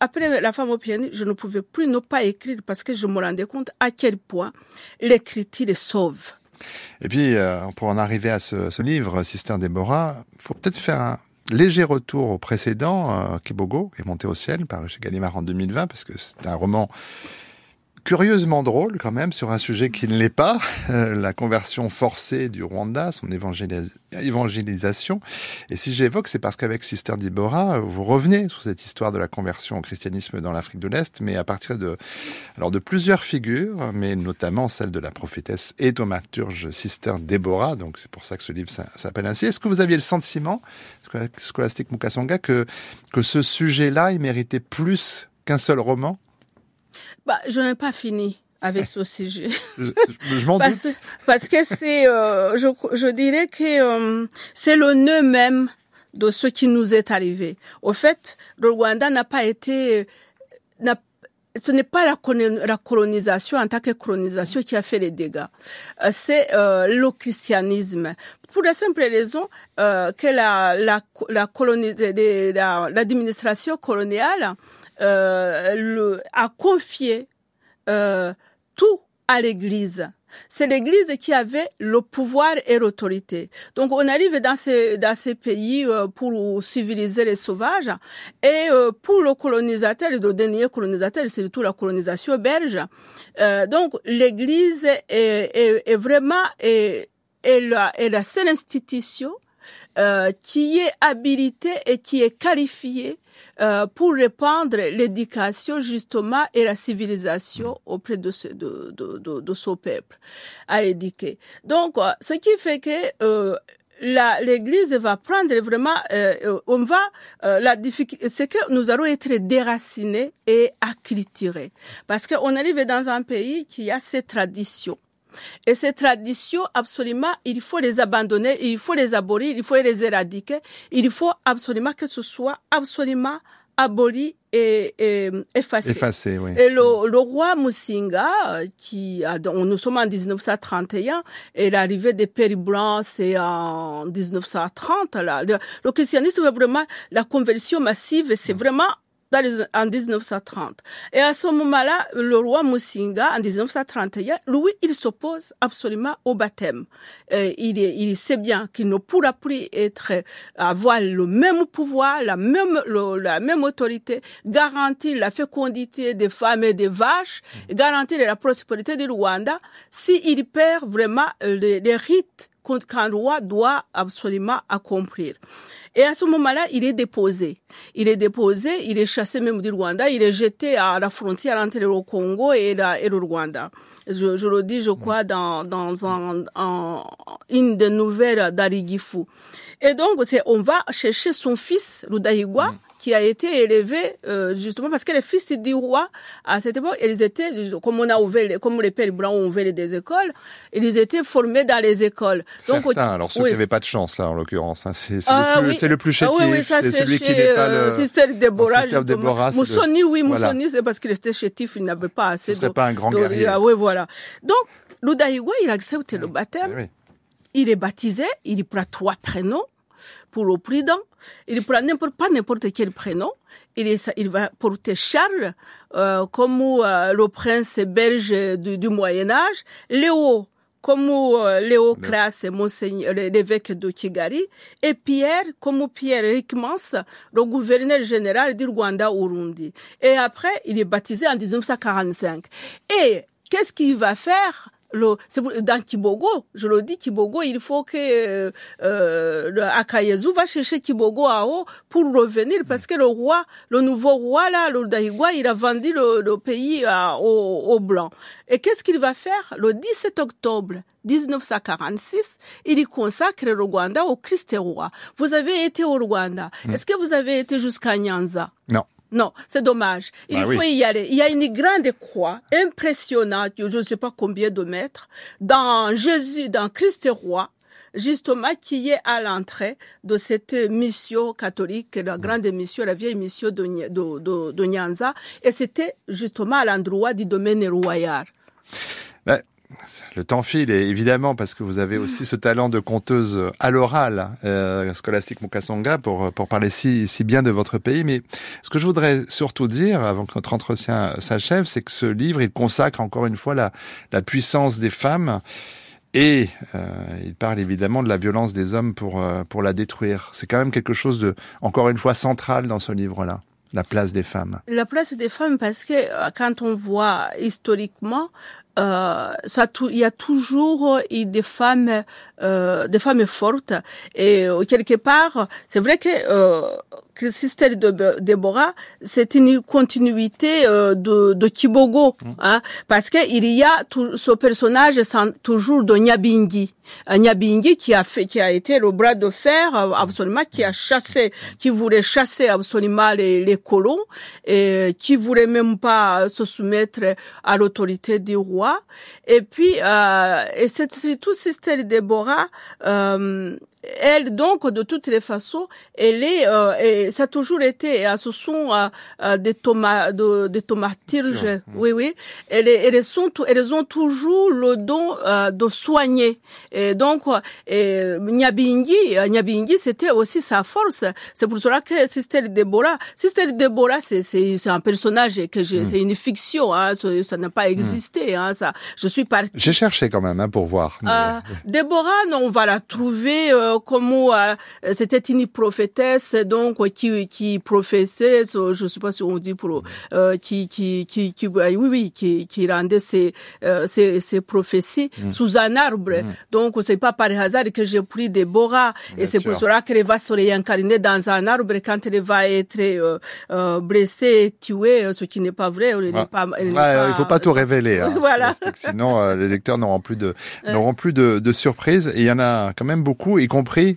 [SPEAKER 3] après la femme au piano, je ne pouvais plus ne pas écrire parce que je me rendais compte à quel point l'écriture sauve.
[SPEAKER 2] Et puis, euh, pour en arriver à ce, ce livre, Sister Déborah, faut peut-être faire un, léger retour au précédent, euh, Kibogo, est monté au ciel par chez Gallimard en 2020, parce que c'est un roman curieusement drôle quand même sur un sujet qui ne l'est pas, [LAUGHS] euh, la conversion forcée du Rwanda, son évangélisation. Et si j'évoque, c'est parce qu'avec Sister Deborah, vous revenez sur cette histoire de la conversion au christianisme dans l'Afrique de l'Est, mais à partir de, alors de plusieurs figures, mais notamment celle de la prophétesse et thaumaturge Sister Deborah. Donc c'est pour ça que ce livre s'appelle ainsi. Est-ce que vous aviez le sentiment, Scholastique Mukasonga, que, que ce sujet-là, il méritait plus qu'un seul roman?
[SPEAKER 3] Bah, je n'ai pas fini avec ce sujet.
[SPEAKER 2] Je, m'en
[SPEAKER 3] doute. Parce que c'est, euh, je, je, dirais que euh, c'est le nœud même de ce qui nous est arrivé. Au fait, le Rwanda n'a pas été, ce n'est pas la, colonisation en tant que colonisation qui a fait les dégâts. Euh, c'est le christianisme. Pour la simple raison que la, la, la, l'administration coloniale euh, le, a confié euh, tout à l'Église. C'est l'Église qui avait le pouvoir et l'autorité. Donc on arrive dans ces, dans ces pays euh, pour civiliser les sauvages et pour le colonisateur, le dernier colonisateur, c'est surtout la colonisation belge. Donc l'Église est, est, vraiment est, est, la, seule institution qui est habilitée et qui est qualifiée euh, pour répandre l'éducation justement et la civilisation auprès de ce, de, de, de, de peuple à éduquer. Donc, euh, ce qui fait que euh, l'Église va prendre vraiment, euh, on va, euh, la difficulté, c'est que nous allons être déracinés et acculturés. Parce qu'on arrive dans un pays qui a ses traditions. Et ces traditions, absolument, il faut les abandonner, il faut les abolir, il faut les éradiquer. Il faut absolument que ce soit absolument aboli et, et effacé.
[SPEAKER 2] effacé oui.
[SPEAKER 3] Et le, le, roi Musinga, qui a, nous sommes en 1931, et l'arrivée des Pères Blancs, c'est en 1930. Là. Le, le christianisme, vraiment, la conversion massive, c'est vraiment en 1930. Et à ce moment-là, le roi Musinga, en 1931, lui, il s'oppose absolument au baptême. Et il, il sait bien qu'il ne pourra plus être, avoir le même pouvoir, la même, le, la même autorité, garantir la fécondité des femmes et des vaches, mmh. garantir la prospérité du Rwanda, s'il perd vraiment les, les rites qu'un roi doit absolument accomplir. Et à ce moment-là, il est déposé. Il est déposé, il est chassé même du Rwanda, il est jeté à la frontière entre le Congo et, le Rwanda. Je, le dis, je crois, dans, dans un, un, une des nouvelles d'Arigifu. Et donc, on va chercher son fils, Rudahigwa, qui a été élevé euh, justement parce que les fils du roi à cette époque, ils étaient comme on a ouvert, comme les pères blancs ont ouvert des écoles, ils étaient formés dans les écoles.
[SPEAKER 2] Donc, Certains, alors ceux oui, qui n'avaient pas de chance là en l'occurrence, hein, c'est ah, le, oui. le, plus chétif, ah, oui, c'est celui qui n'est pas le.
[SPEAKER 3] Sister Déborah, Déborah Moussoni, oui, Moussoni, voilà. c'est parce qu'il était chétif, il n'avait pas assez.
[SPEAKER 2] Ce serait pas un grand guerrier.
[SPEAKER 3] Ah, oui, voilà. Donc Ludaïwa, il accepte le baptême. Il est baptisé, il prend trois prénoms pour le prudent. Il prend n'importe pas n'importe quel prénom. Il, est, il va porter Charles, euh, comme euh, le prince belge du, du Moyen Âge, Léo, comme euh, Léo Cras, monseigneur, l'évêque de Kigali, et Pierre, comme Pierre Rickmans, le gouverneur général du Rwanda Urundi. Et après, il est baptisé en 1945. Et qu'est-ce qu'il va faire? Le, dans Kibogo, je le dis, Kibogo, il faut que euh, euh, Akayezu va chercher Kibogo à haut pour revenir parce que le roi, le nouveau roi là, le Daigwa, il a vendu le, pays à, aux, Blancs. Et qu'est-ce qu'il va faire? Le 17 octobre 1946, il y consacre le Rwanda au Christ roi. Vous avez été au Rwanda. Hmm. Est-ce que vous avez été jusqu'à Nyanza?
[SPEAKER 2] Non.
[SPEAKER 3] Non, c'est dommage. Il bah faut y aller. Il y a une grande croix impressionnante, je ne sais pas combien de mètres, dans Jésus, dans Christ roi, justement qui est à l'entrée de cette mission catholique, la grande mission, la vieille mission de, de, de, Nyanza, et c'était justement à l'endroit du domaine royal.
[SPEAKER 2] Ben, le temps file, et évidemment, parce que vous avez aussi ce talent de conteuse à l'oral, euh, scolastique Mukasonga, pour, pour parler si, si bien de votre pays. Mais ce que je voudrais surtout dire, avant que notre entretien s'achève, c'est que ce livre, il consacre encore une fois la, la puissance des femmes. Et euh, il parle évidemment de la violence des hommes pour, euh, pour la détruire. C'est quand même quelque chose de, encore une fois, central dans ce livre-là la place des femmes
[SPEAKER 3] La place des femmes parce que euh, quand on voit historiquement, euh, ça il y a toujours euh, des femmes euh, des femmes fortes. Et euh, quelque part c'est vrai que euh, Sister de Déborah c'est une continuité de, de Kibogo mmh. hein, parce que il y a tout, ce personnage toujours de Nyabingi. Nyabingi qui a fait qui a été le bras de fer absolument qui a chassé qui voulait chasser absolument les, les colons et qui voulait même pas se soumettre à l'autorité du roi. Et puis, euh, et c'est surtout Sister Déborah, euh, elle donc de toutes les façons elle est euh, et ça a toujours été à ce sont euh, euh, des tomates de, des tomatirges oui oui. Elles, elles sont elles ont toujours le don euh, de soigner. Et donc et Nyabingi Nyabingi c'était aussi sa force. C'est pour cela que Sister Deborah Sister Deborah c'est c'est c'est un personnage que j'ai mm. c'est une fiction hein, ça n'a pas mm. existé hein, ça. Je suis partie
[SPEAKER 2] j'ai cherché quand même hein, pour voir
[SPEAKER 3] mais... [LAUGHS] Deborah non, on va la trouver comment euh, c'était une prophétesse donc qui qui professait je sais pas si on dit pour euh, qui qui qui qui oui oui qui qui rendait ses euh, ses, ses prophéties mm. sous un arbre. Mm. donc c'est pas par hasard que j'ai pris Déborah et c'est pour cela qu'elle va se réincarner dans un arbre quand elle va être euh, euh blessée tuée ce qui n'est pas vrai
[SPEAKER 2] pas, pas, il faut pas tout révéler hein, [LAUGHS] voilà. Sinon les lecteurs n'auront plus de n'auront plus de, de surprises. Et il y en a quand même beaucoup compris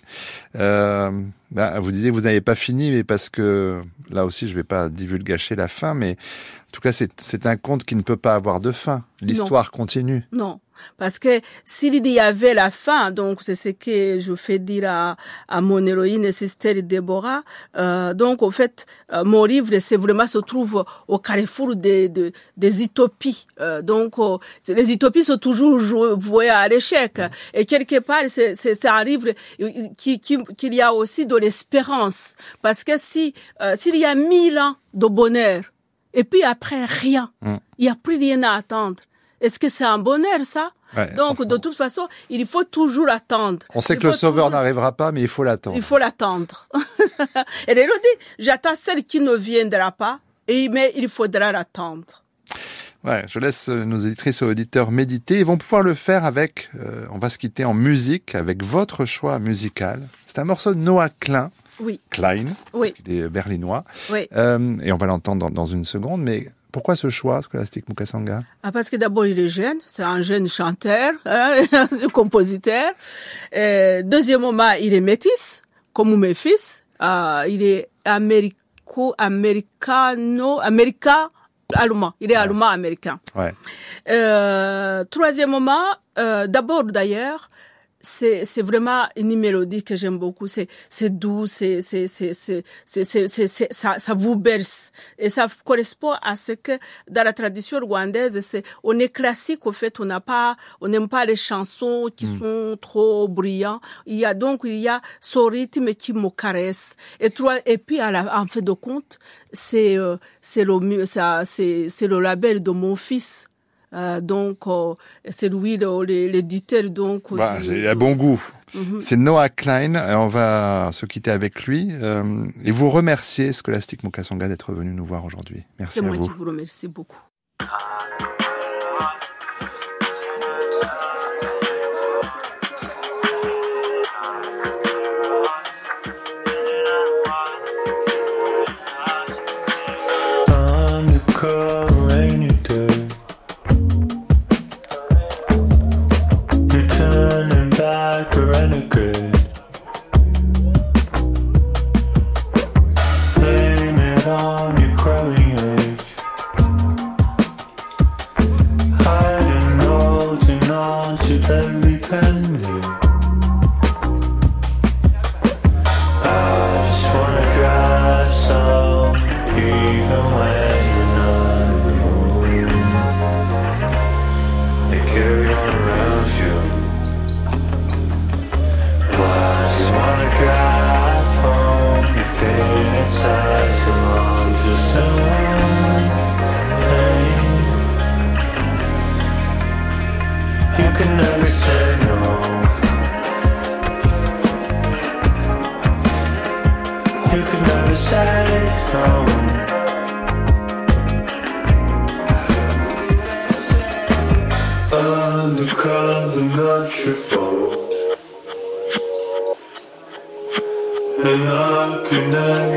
[SPEAKER 2] euh, bah, vous disiez que vous n'avez pas fini, mais parce que là aussi, je ne vais pas divulgacher la fin, mais en tout cas, c'est un conte qui ne peut pas avoir de fin. L'histoire continue.
[SPEAKER 3] Non. Parce que s'il y avait la fin, donc c'est ce que je fais dire à, à mon héroïne Sister Déborah, euh, donc en fait, euh, mon livre, c'est vraiment se trouve au carrefour des, des, des utopies. Euh, donc euh, les utopies sont toujours vouées à l'échec. Et quelque part, c'est un livre qui, qui, qu'il y a aussi de l'espérance. Parce que si s'il y a mille ans de bonheur, et puis après rien, mm. il n'y a plus rien à attendre est-ce que c'est un bonheur, ça Donc, de toute façon, il faut toujours attendre.
[SPEAKER 2] On sait que le sauveur n'arrivera pas, mais il faut l'attendre.
[SPEAKER 3] Il faut l'attendre. et [LAUGHS] elle dit, j'attends celle qui ne viendra pas, et, mais il faudra l'attendre.
[SPEAKER 2] Ouais, je laisse euh, nos éditrices et auditeurs méditer. Ils vont pouvoir le faire avec, euh, on va se quitter en musique, avec votre choix musical. C'est un morceau de Noah Klein.
[SPEAKER 3] Oui.
[SPEAKER 2] Klein.
[SPEAKER 3] Oui.
[SPEAKER 2] Il est berlinois.
[SPEAKER 3] Oui.
[SPEAKER 2] Euh, et on va l'entendre dans, dans, une seconde. Mais pourquoi ce choix, Scholastic Mukasanga?
[SPEAKER 3] Ah, Parce que d'abord, il est jeune, c'est un jeune chanteur, hein, [LAUGHS] compositeur. Et deuxièmement, il est métis, comme mes fils. Ah, il est américo, américano, américain, allemand. Il est allemand américain.
[SPEAKER 2] Ouais.
[SPEAKER 3] Euh, troisièmement, euh, d'abord d'ailleurs, c'est c'est vraiment une mélodie que j'aime beaucoup. C'est c'est doux c'est c'est c'est c'est c'est c'est ça ça vous berce. Et ça correspond à ce que dans la tradition rwandaise c'est on est classique au fait on n'a pas on n'aime pas les chansons qui mm. sont trop brillantes il y a donc il y a ce rythme qui me caresse. Et toi et puis à la, en fait de compte c'est euh, c'est le ça c'est c'est le label de mon fils euh, donc, euh, c'est lui l'éditeur. Donc,
[SPEAKER 2] bah, il a bon goût. Mhm. C'est Noah Klein. On va se quitter avec lui euh, et vous remercier, Scholastic Mukasonga, d'être venu nous voir aujourd'hui. Merci à vous.
[SPEAKER 3] Moi qui vous remercie beaucoup.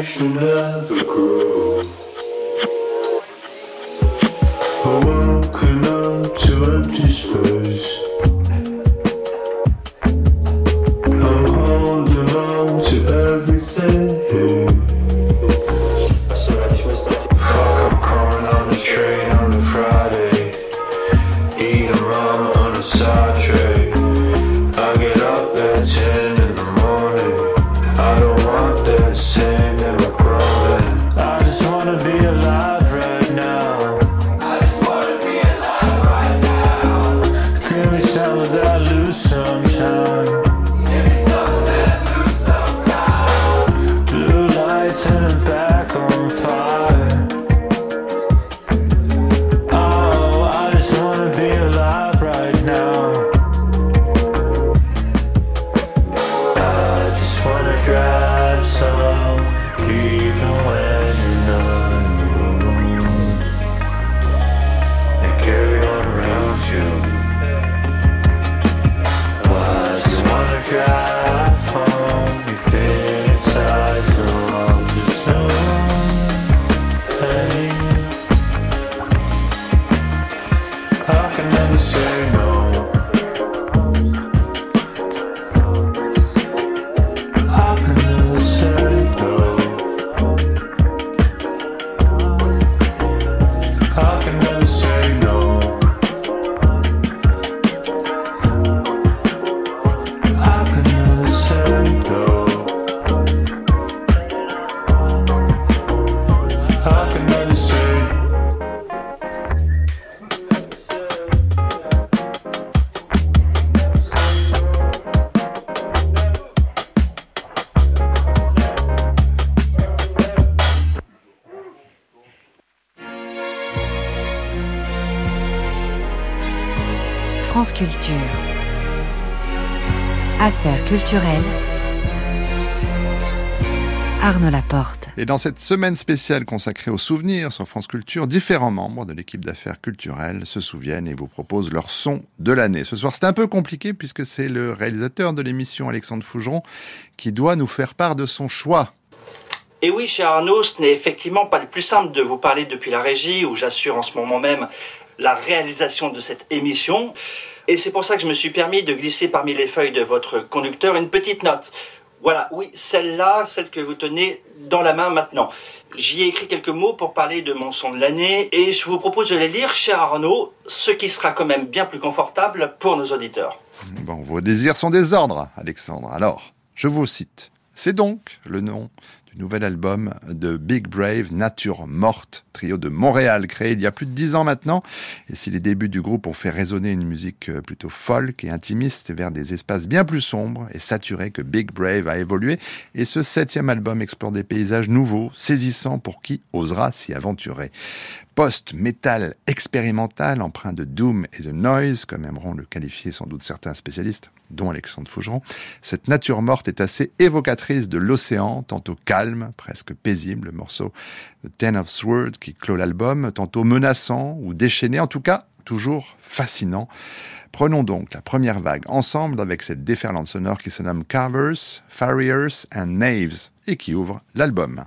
[SPEAKER 3] should never go.
[SPEAKER 1] Culture. Affaires culturelles. Arnaud Laporte.
[SPEAKER 2] Et dans cette semaine spéciale consacrée aux souvenirs sur France Culture, différents membres de l'équipe d'affaires culturelles se souviennent et vous proposent leur son de l'année. Ce soir, c'est un peu compliqué puisque c'est le réalisateur de l'émission, Alexandre Fougeron, qui doit nous faire part de son choix.
[SPEAKER 7] Et oui, cher Arnaud, ce n'est effectivement pas le plus simple de vous parler depuis la régie, où j'assure en ce moment même la réalisation de cette émission. Et c'est pour ça que je me suis permis de glisser parmi les feuilles de votre conducteur une petite note. Voilà, oui, celle-là, celle que vous tenez dans la main maintenant. J'y ai écrit quelques mots pour parler de mon son de l'année et je vous propose de les lire, cher Arnaud, ce qui sera quand même bien plus confortable pour nos auditeurs.
[SPEAKER 2] Bon, vos désirs sont des ordres, Alexandre. Alors, je vous cite. C'est donc le nom nouvel album de Big Brave, Nature Morte, trio de Montréal, créé il y a plus de dix ans maintenant. Et si les débuts du groupe ont fait résonner une musique euh, plutôt folk et intimiste vers des espaces bien plus sombres et saturés que Big Brave a évolué, et ce septième album explore des paysages nouveaux, saisissants pour qui osera s'y aventurer post-metal expérimental, empreint de doom et de noise, comme aimeront le qualifier sans doute certains spécialistes, dont Alexandre Fougeron. Cette nature morte est assez évocatrice de l'océan, tantôt calme, presque paisible, le morceau The Ten of Swords qui clôt l'album, tantôt menaçant ou déchaîné, en tout cas toujours fascinant. Prenons donc la première vague ensemble avec cette déferlante sonore qui se nomme Carvers, Farriers and Knaves et qui ouvre l'album.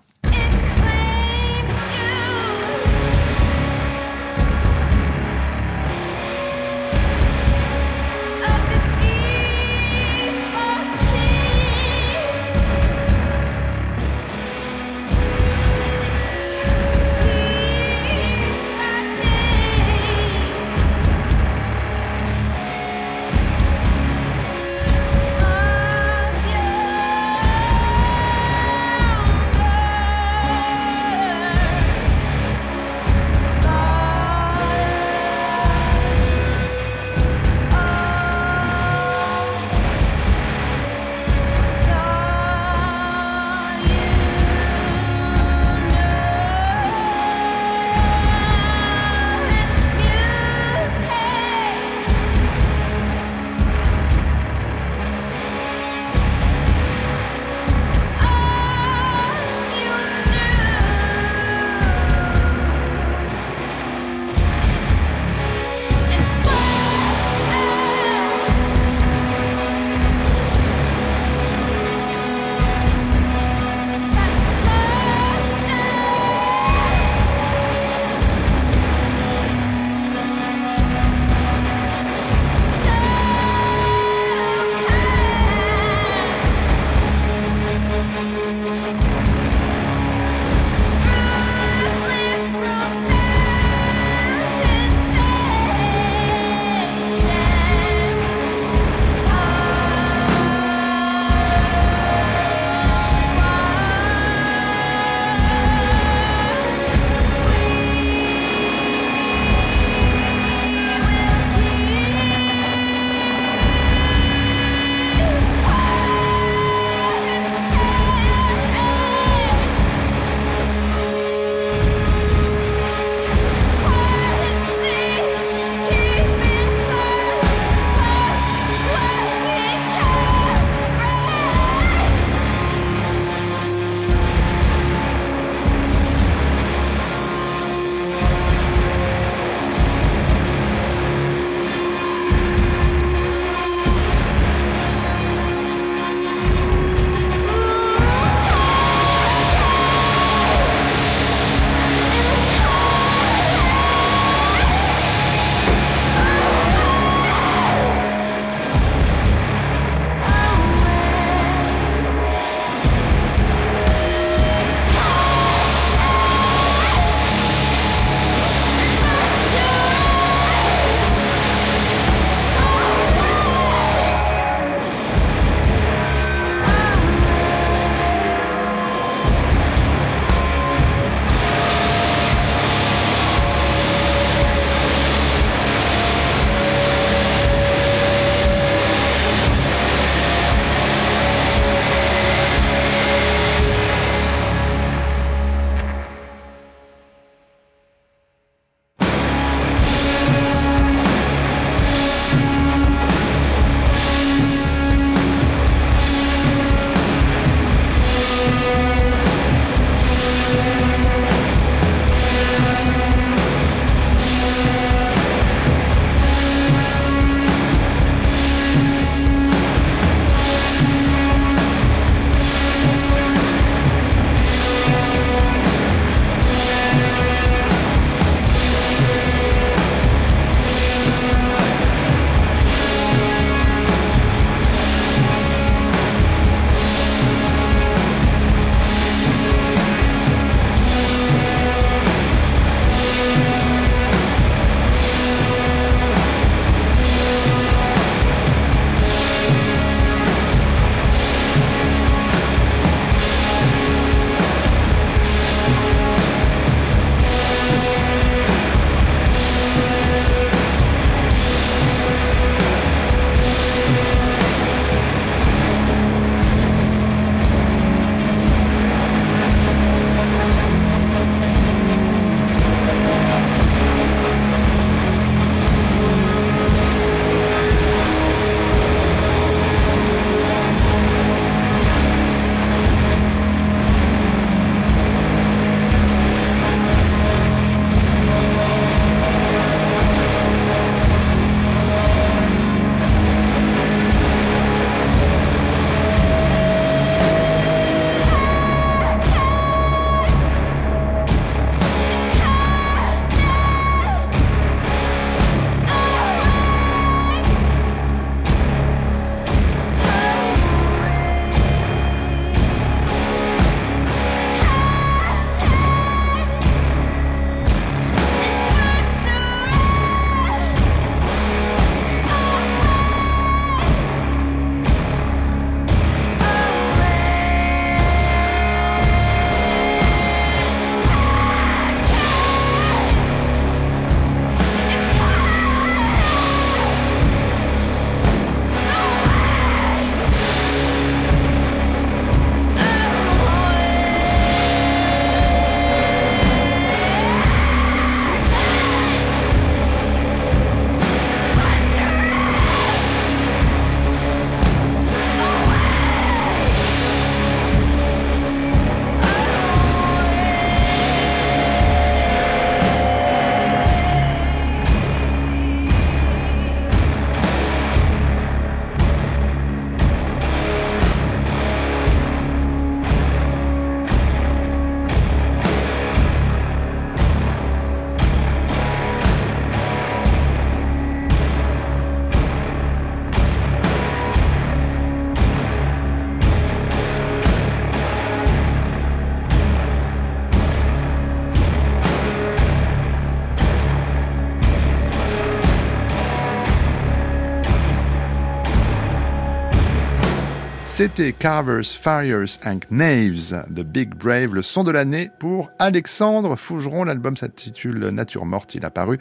[SPEAKER 2] C'était Carvers, Fires and Knaves de Big Brave, le son de l'année pour Alexandre Fougeron. L'album s'intitule Nature Morte. Il a paru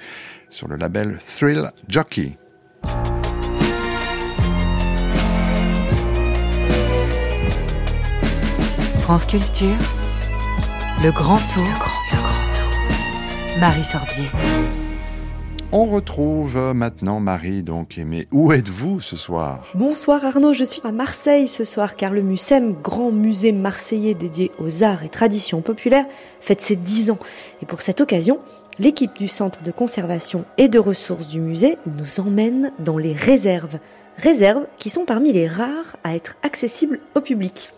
[SPEAKER 2] sur le label Thrill Jockey.
[SPEAKER 1] France Culture, le grand tour, le grand tour, grand tour. Marie Sorbier.
[SPEAKER 2] On retrouve maintenant Marie, donc, mais où êtes-vous ce soir?
[SPEAKER 8] Bonsoir Arnaud, je suis à Marseille ce soir car le MUSEM, grand musée marseillais dédié aux arts et traditions populaires, fête ses 10 ans. Et pour cette occasion, l'équipe du Centre de conservation et de ressources du musée nous emmène dans les réserves. Réserves qui sont parmi les rares à être accessibles au public.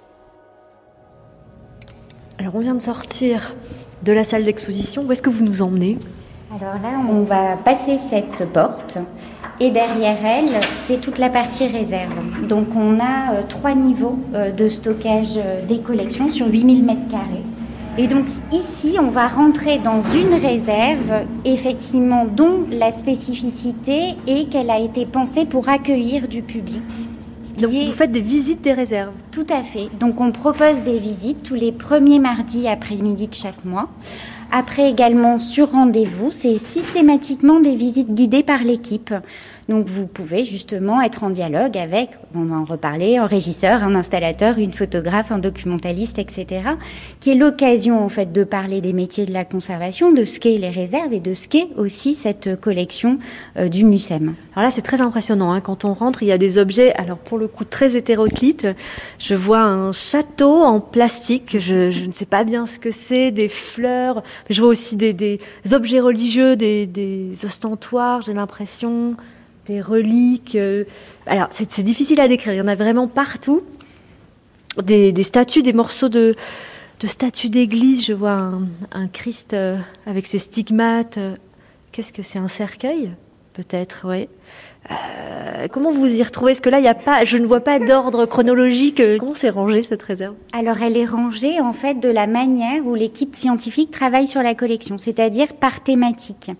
[SPEAKER 8] Alors on vient de sortir de la salle d'exposition. Où est-ce que vous nous emmenez?
[SPEAKER 9] Alors là, on va passer cette porte et derrière elle, c'est toute la partie réserve. Donc on a euh, trois niveaux euh, de stockage euh, des collections sur 8000 mètres carrés. Et donc ici, on va rentrer dans une réserve, effectivement, dont la spécificité est qu'elle a été pensée pour accueillir du public.
[SPEAKER 8] Donc vous faites des visites des réserves
[SPEAKER 9] Tout à fait. Donc on propose des visites tous les premiers mardis après-midi de chaque mois. Après également sur rendez-vous, c'est systématiquement des visites guidées par l'équipe. Donc vous pouvez justement être en dialogue avec, on va en reparler, un régisseur, un installateur, une photographe, un documentaliste, etc. Qui est l'occasion en fait de parler des métiers de la conservation, de ce qu'est les réserves et de ce qu'est aussi cette collection euh, du MUSEM.
[SPEAKER 8] Alors là c'est très impressionnant. Hein. Quand on rentre, il y a des objets, alors pour le coup très hétéroclites. Je vois un château en plastique. Je, ne sais pas bien ce que c'est, des fleurs. Je vois aussi des, des objets religieux, des, des ostentoirs. J'ai l'impression des reliques. Euh, alors, c'est difficile à décrire. Il y en a vraiment partout. Des, statues, des morceaux de, statues d'église. Je vois un, Christ euh, avec ses stigmates. Qu'est-ce que c'est Un cercueil Peut-être, oui. Euh, comment vous y retrouvez Est-ce que là, y a pas, je ne vois pas d'ordre chronologique. Comment c'est rangé cette réserve?
[SPEAKER 9] Alors, elle est rangée en fait de la manière où l'équipe scientifique travaille sur la collection, c'est-à-dire par thématique.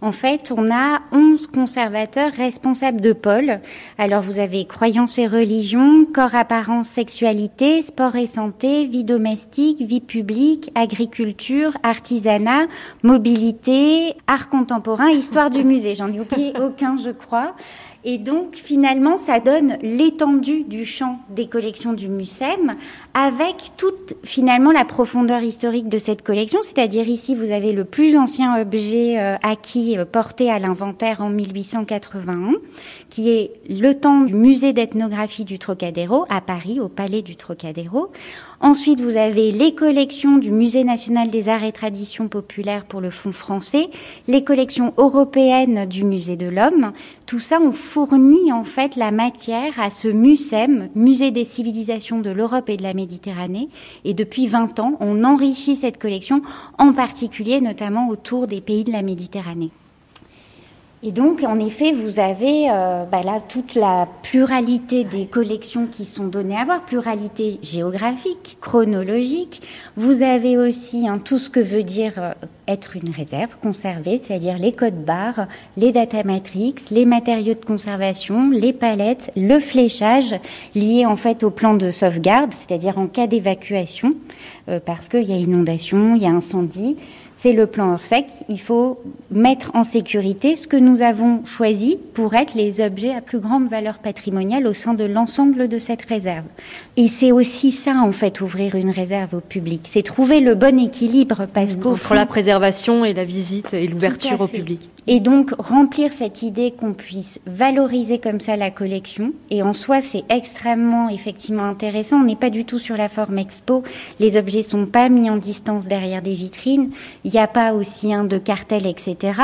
[SPEAKER 9] En fait, on a 11 conservateurs responsables de pôle. Alors, vous avez croyances et religions, corps, apparence, sexualité, sport et santé, vie domestique, vie publique, agriculture, artisanat, mobilité, art contemporain, histoire du musée. J'en ai oublié [LAUGHS] aucun, je crois. Et donc, finalement, ça donne l'étendue du champ des collections du MUSEM avec toute, finalement, la profondeur historique de cette collection. C'est-à-dire, ici, vous avez le plus ancien objet euh, acquis, euh, porté à l'inventaire en 1881, qui est le temps du musée d'ethnographie du Trocadéro, à Paris, au palais du Trocadéro. Ensuite, vous avez les collections du Musée national des arts et traditions populaires pour le Fonds français, les collections européennes du Musée de l'Homme. Tout ça, on fournit en fait la matière à ce MUSEM, Musée des civilisations de l'Europe et de la Méditerranée. Et depuis 20 ans, on enrichit cette collection, en particulier notamment autour des pays de la Méditerranée. Et donc, en effet, vous avez euh, bah là toute la pluralité des collections qui sont données à voir, pluralité géographique, chronologique. Vous avez aussi hein, tout ce que veut dire euh, être une réserve conservée, c'est-à-dire les codes barres, les data matrix, les matériaux de conservation, les palettes, le fléchage lié en fait au plan de sauvegarde, c'est-à-dire en cas d'évacuation, euh, parce qu'il y a inondation, il y a incendie c'est le plan Orsec. Il faut mettre en sécurité ce que nous avons choisi pour être les objets à plus grande valeur patrimoniale au sein de l'ensemble de cette réserve. Et c'est aussi ça, en fait, ouvrir une réserve au public. C'est trouver le bon équilibre parce qu'au
[SPEAKER 8] Entre la préservation et la visite et l'ouverture au public.
[SPEAKER 9] Et donc, remplir cette idée qu'on puisse valoriser comme ça la collection. Et en soi, c'est extrêmement, effectivement, intéressant. On n'est pas du tout sur la forme expo. Les objets sont pas mis en distance derrière des vitrines. Il n'y a pas aussi un de cartel, etc.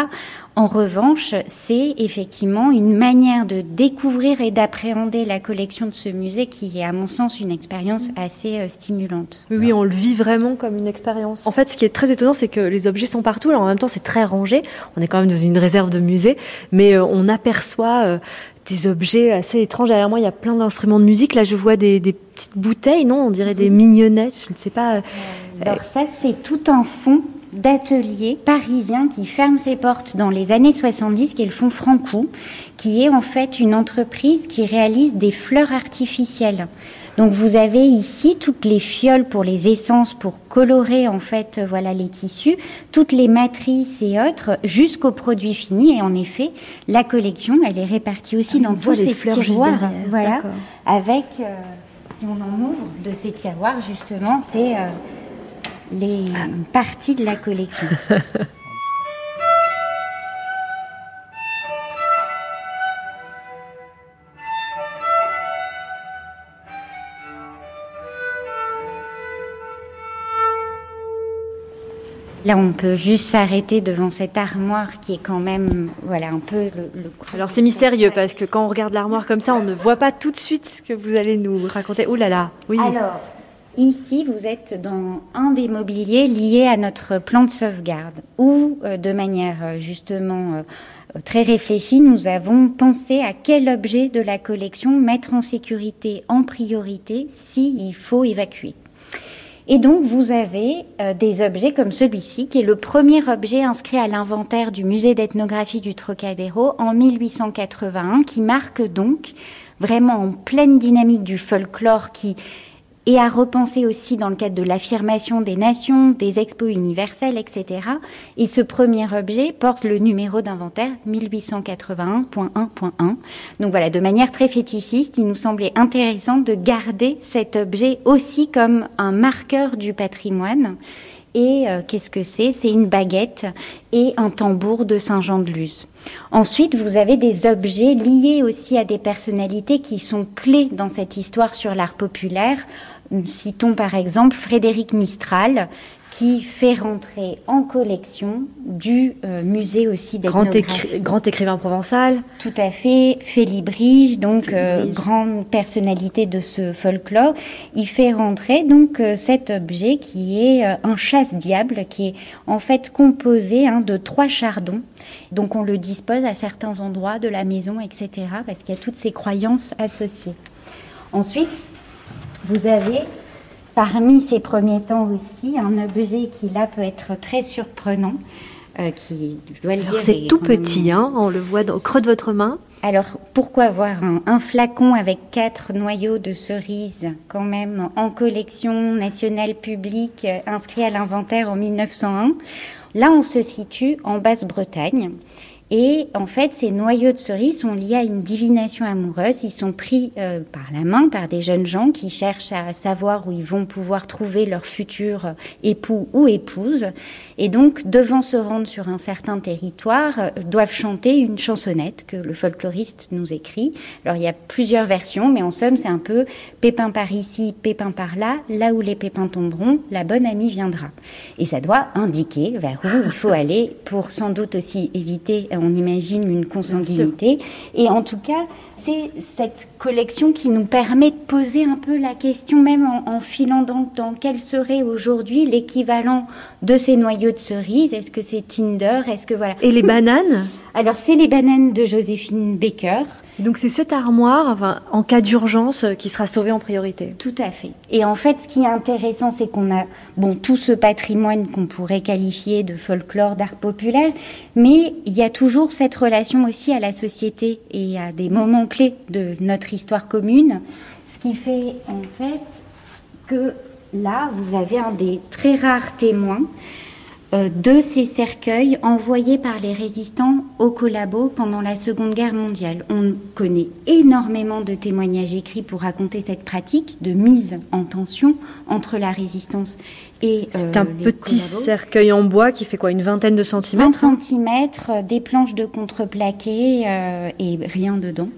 [SPEAKER 9] En revanche, c'est effectivement une manière de découvrir et d'appréhender la collection de ce musée qui est, à mon sens, une expérience assez euh, stimulante.
[SPEAKER 8] Oui, oui, on le vit vraiment comme une expérience. En fait, ce qui est très étonnant, c'est que les objets sont partout. Alors, en même temps, c'est très rangé. On est quand même dans une réserve de musée, mais euh, on aperçoit euh, des objets assez étranges. Derrière moi, il y a plein d'instruments de musique. Là, je vois des, petites bouteilles, non? On dirait des mignonnettes. Je ne sais pas.
[SPEAKER 9] Alors ça, c'est tout un fond d'ateliers parisiens qui ferment ses portes dans les années 70, qui est le fonds Francou, qui est en fait une entreprise qui réalise des fleurs artificielles. Donc vous avez ici toutes les fioles pour les essences pour colorer en fait voilà les tissus, toutes les matrices et autres jusqu'aux produits finis et en effet la collection elle est répartie aussi
[SPEAKER 8] Ah,
[SPEAKER 9] dans tous ces
[SPEAKER 8] fleurs
[SPEAKER 9] tiroirs
[SPEAKER 8] derrière,
[SPEAKER 9] voilà avec euh, si on en ouvre de ces tiroirs justement c'est euh, les parties de la collection. Là, on peut juste s'arrêter devant cette armoire qui est quand même, voilà, un peu le. le
[SPEAKER 8] Alors c'est mystérieux parce que quand on regarde l'armoire comme ça, on ne voit pas tout de suite ce que vous allez nous raconter. Ouh là là, oui.
[SPEAKER 9] Alors, ici, vous êtes dans un des mobiliers liés à notre plan de sauvegarde, où, euh, de manière euh, justement euh, très réfléchie, nous avons pensé à quel objet de la collection mettre en sécurité en priorité s'il faut évacuer. Et donc, vous avez des objets comme celui-ci, qui est le premier objet inscrit à l'inventaire du musée d'ethnographie du Trocadéro en 1881, qui marque donc vraiment en pleine dynamique du folklore qui et à repenser aussi dans le cadre de l'affirmation des nations, des expos universelles, etc. Et ce premier objet porte le numéro d'inventaire 1881.1.1. Donc voilà, de manière très fétichiste, il nous semblait intéressant de garder cet objet aussi comme un marqueur du patrimoine. Et euh, qu'est-ce que c'est? C'est une baguette et un tambour de Saint-Jean-de-Luz. Ensuite, vous avez des objets liés aussi à des personnalités qui sont clés dans cette histoire sur l'art populaire. Citons par exemple Frédéric Mistral, qui fait rentrer en collection du euh, musée aussi
[SPEAKER 8] Grand, écri- grand écrivain provençal.
[SPEAKER 9] Tout à fait, Félibrige, donc euh, grande personnalité de ce folklore, il fait rentrer donc euh, cet objet qui est un chasse-diable, qui est en fait composé hein, de trois chardons. Donc on le dispose à certains endroits de la maison, etc., parce qu'il y a toutes ces croyances associées. Ensuite, vous avez parmi ces premiers temps aussi un objet qui là peut être très surprenant, euh, qui, je dois le
[SPEAKER 8] Alors
[SPEAKER 9] dire,
[SPEAKER 8] c'est
[SPEAKER 9] est
[SPEAKER 8] tout petit, hein, on le voit dans- au creux de votre main.
[SPEAKER 9] alors, pourquoi avoir un, un flacon avec quatre noyaux de cerises, quand même, en collection nationale publique, euh, inscrit à l'inventaire en 1901 Là, on se situe en Basse-Bretagne. Et en fait, ces noyaux de cerises sont liés à une divination amoureuse. Ils sont pris euh, par la main par des jeunes gens qui cherchent à savoir où ils vont pouvoir trouver leur futur euh, époux ou épouse. Et donc, devant se rendre sur un certain territoire, euh, doivent chanter une chansonnette que le folkloriste nous écrit. Alors, il y a plusieurs versions, mais en somme, c'est un peu pépin par ici, pépin par là, là où les pépins tomberont, la bonne amie viendra. Et ça doit indiquer vers où il faut aller pour sans doute aussi éviter, on imagine, une consanguinité. Et en tout cas, c'est cette collection qui nous permet de poser un peu la question, même en, en filant dans, dans quel serait aujourd'hui l'équivalent de ces noyaux de cerises? Est-ce que c'est Tinder? Est-ce que voilà
[SPEAKER 8] Et les bananes?
[SPEAKER 9] Alors, c'est les bananes de Joséphine Baker.
[SPEAKER 8] Donc c'est cette armoire, enfin, en cas d'urgence, euh, qui sera sauvée en priorité.
[SPEAKER 9] Tout à fait. Et en fait, ce qui est intéressant, c'est qu'on a bon tout ce patrimoine qu'on pourrait qualifier de folklore, d'art populaire, mais il y a toujours cette relation aussi à la société et à des moments de notre histoire commune, ce qui fait en fait que là, vous avez un des très rares témoins de ces cercueils envoyés par les résistants au collabo pendant la Seconde Guerre mondiale. On connaît énormément de témoignages écrits pour raconter cette pratique de mise en tension entre la résistance et
[SPEAKER 8] C'est
[SPEAKER 9] euh,
[SPEAKER 8] un
[SPEAKER 9] les
[SPEAKER 8] petit
[SPEAKER 9] collabos.
[SPEAKER 8] cercueil en bois qui fait quoi Une vingtaine de
[SPEAKER 9] 20
[SPEAKER 8] centimètres hein?
[SPEAKER 9] cm, des planches de contreplaqué euh, et rien dedans.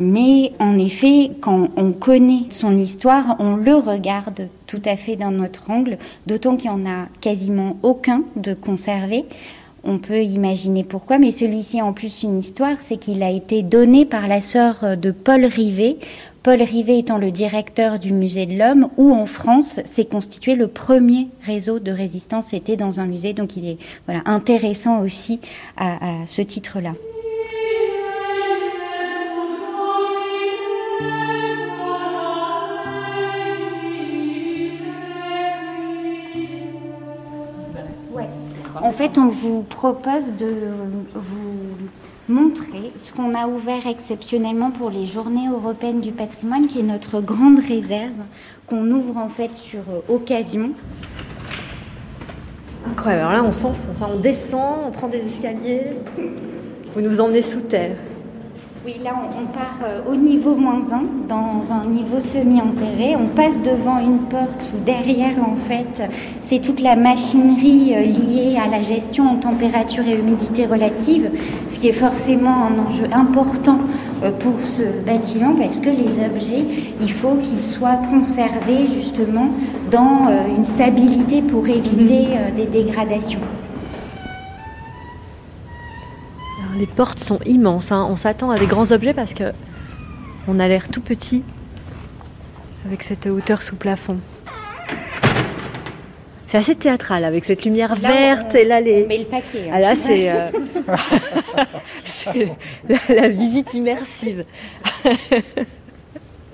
[SPEAKER 9] Mais en effet, quand on connaît son histoire, on le regarde tout à fait d'un autre angle, d'autant qu'il n'y en a quasiment aucun de conservé. On peut imaginer pourquoi, mais celui-ci a en plus une histoire, c'est qu'il a été donné par la sœur de Paul Rivet. Paul Rivet étant le directeur du musée de l'homme, où en France s'est constitué le premier réseau de résistance, c'était dans un musée, donc il est intéressant aussi à, à ce titre-là. Fait, on vous propose de vous montrer ce qu'on a ouvert exceptionnellement pour les Journées européennes du patrimoine, qui est notre grande réserve, qu'on ouvre en fait sur euh, occasion.
[SPEAKER 8] Incroyable. Alors là, on s'enfonce, on descend, on prend des escaliers. Vous nous emmenez sous terre.
[SPEAKER 9] Oui, là on, part euh, au niveau moins 1, dans un niveau semi-enterré. On passe devant une porte où derrière, en fait, c'est toute la machinerie euh, liée à la gestion en température et humidité relative, ce qui est forcément un enjeu important euh, pour ce bâtiment parce que les objets, il faut qu'ils soient conservés justement dans une stabilité pour éviter des dégradations.
[SPEAKER 8] Les portes sont immenses. Hein. On s'attend à des grands objets parce que on a l'air tout petit avec cette hauteur sous plafond. C'est assez théâtral avec cette lumière verte et là les.
[SPEAKER 9] met le paquet. Hein.
[SPEAKER 8] Ah, là c'est euh, [LAUGHS] la, visite immersive. [LAUGHS]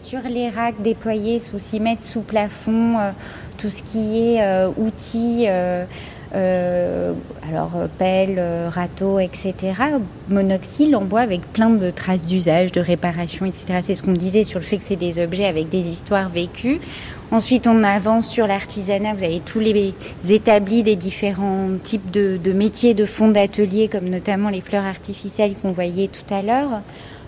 [SPEAKER 9] Sur les racks déployés sous 6 mètres sous plafond, euh, tout ce qui est euh, outils alors euh, pelle, euh, râteau, etc. Monoxyle en bois avec plein de traces d'usage, de réparation, etc. C'est ce qu'on disait sur le fait que c'est des objets avec des histoires vécues. Ensuite, on avance sur l'artisanat. Vous avez tous les établis des différents types de, de métiers de fonds d'atelier, comme notamment les fleurs artificielles qu'on voyait tout à l'heure.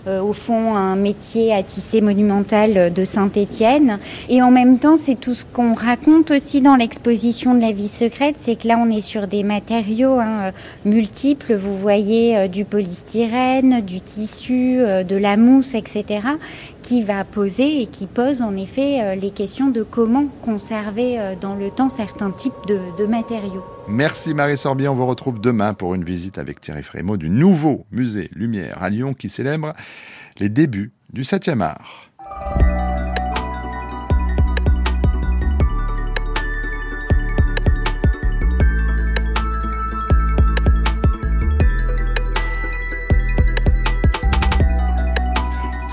[SPEAKER 9] Euh, au fond un métier à tisser monumental de Saint-Étienne. Et en même temps, c'est tout ce qu'on raconte aussi dans l'exposition de la vie secrète, c'est que là, on est sur des matériaux hein, euh, multiples. Vous voyez euh, du polystyrène, du tissu, de la mousse, etc qui va poser et qui pose en effet euh, les questions de comment conserver euh, dans le temps certains types de, matériaux.
[SPEAKER 2] Merci Marie Sorbier, on vous retrouve demain pour une visite avec Thierry Frémaux du nouveau musée Lumière à Lyon qui célèbre les débuts du 7e art.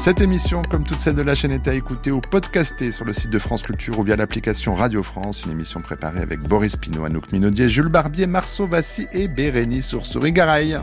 [SPEAKER 2] Cette émission, comme toutes celles de la chaîne, est à écouter ou podcaster sur le site de France Culture ou via l'application Radio France. Une émission préparée avec Boris Pinot, Anouk Minaudier, Jules Barbier, Marceau Vassy et Bérénice Oursouris-Garaille.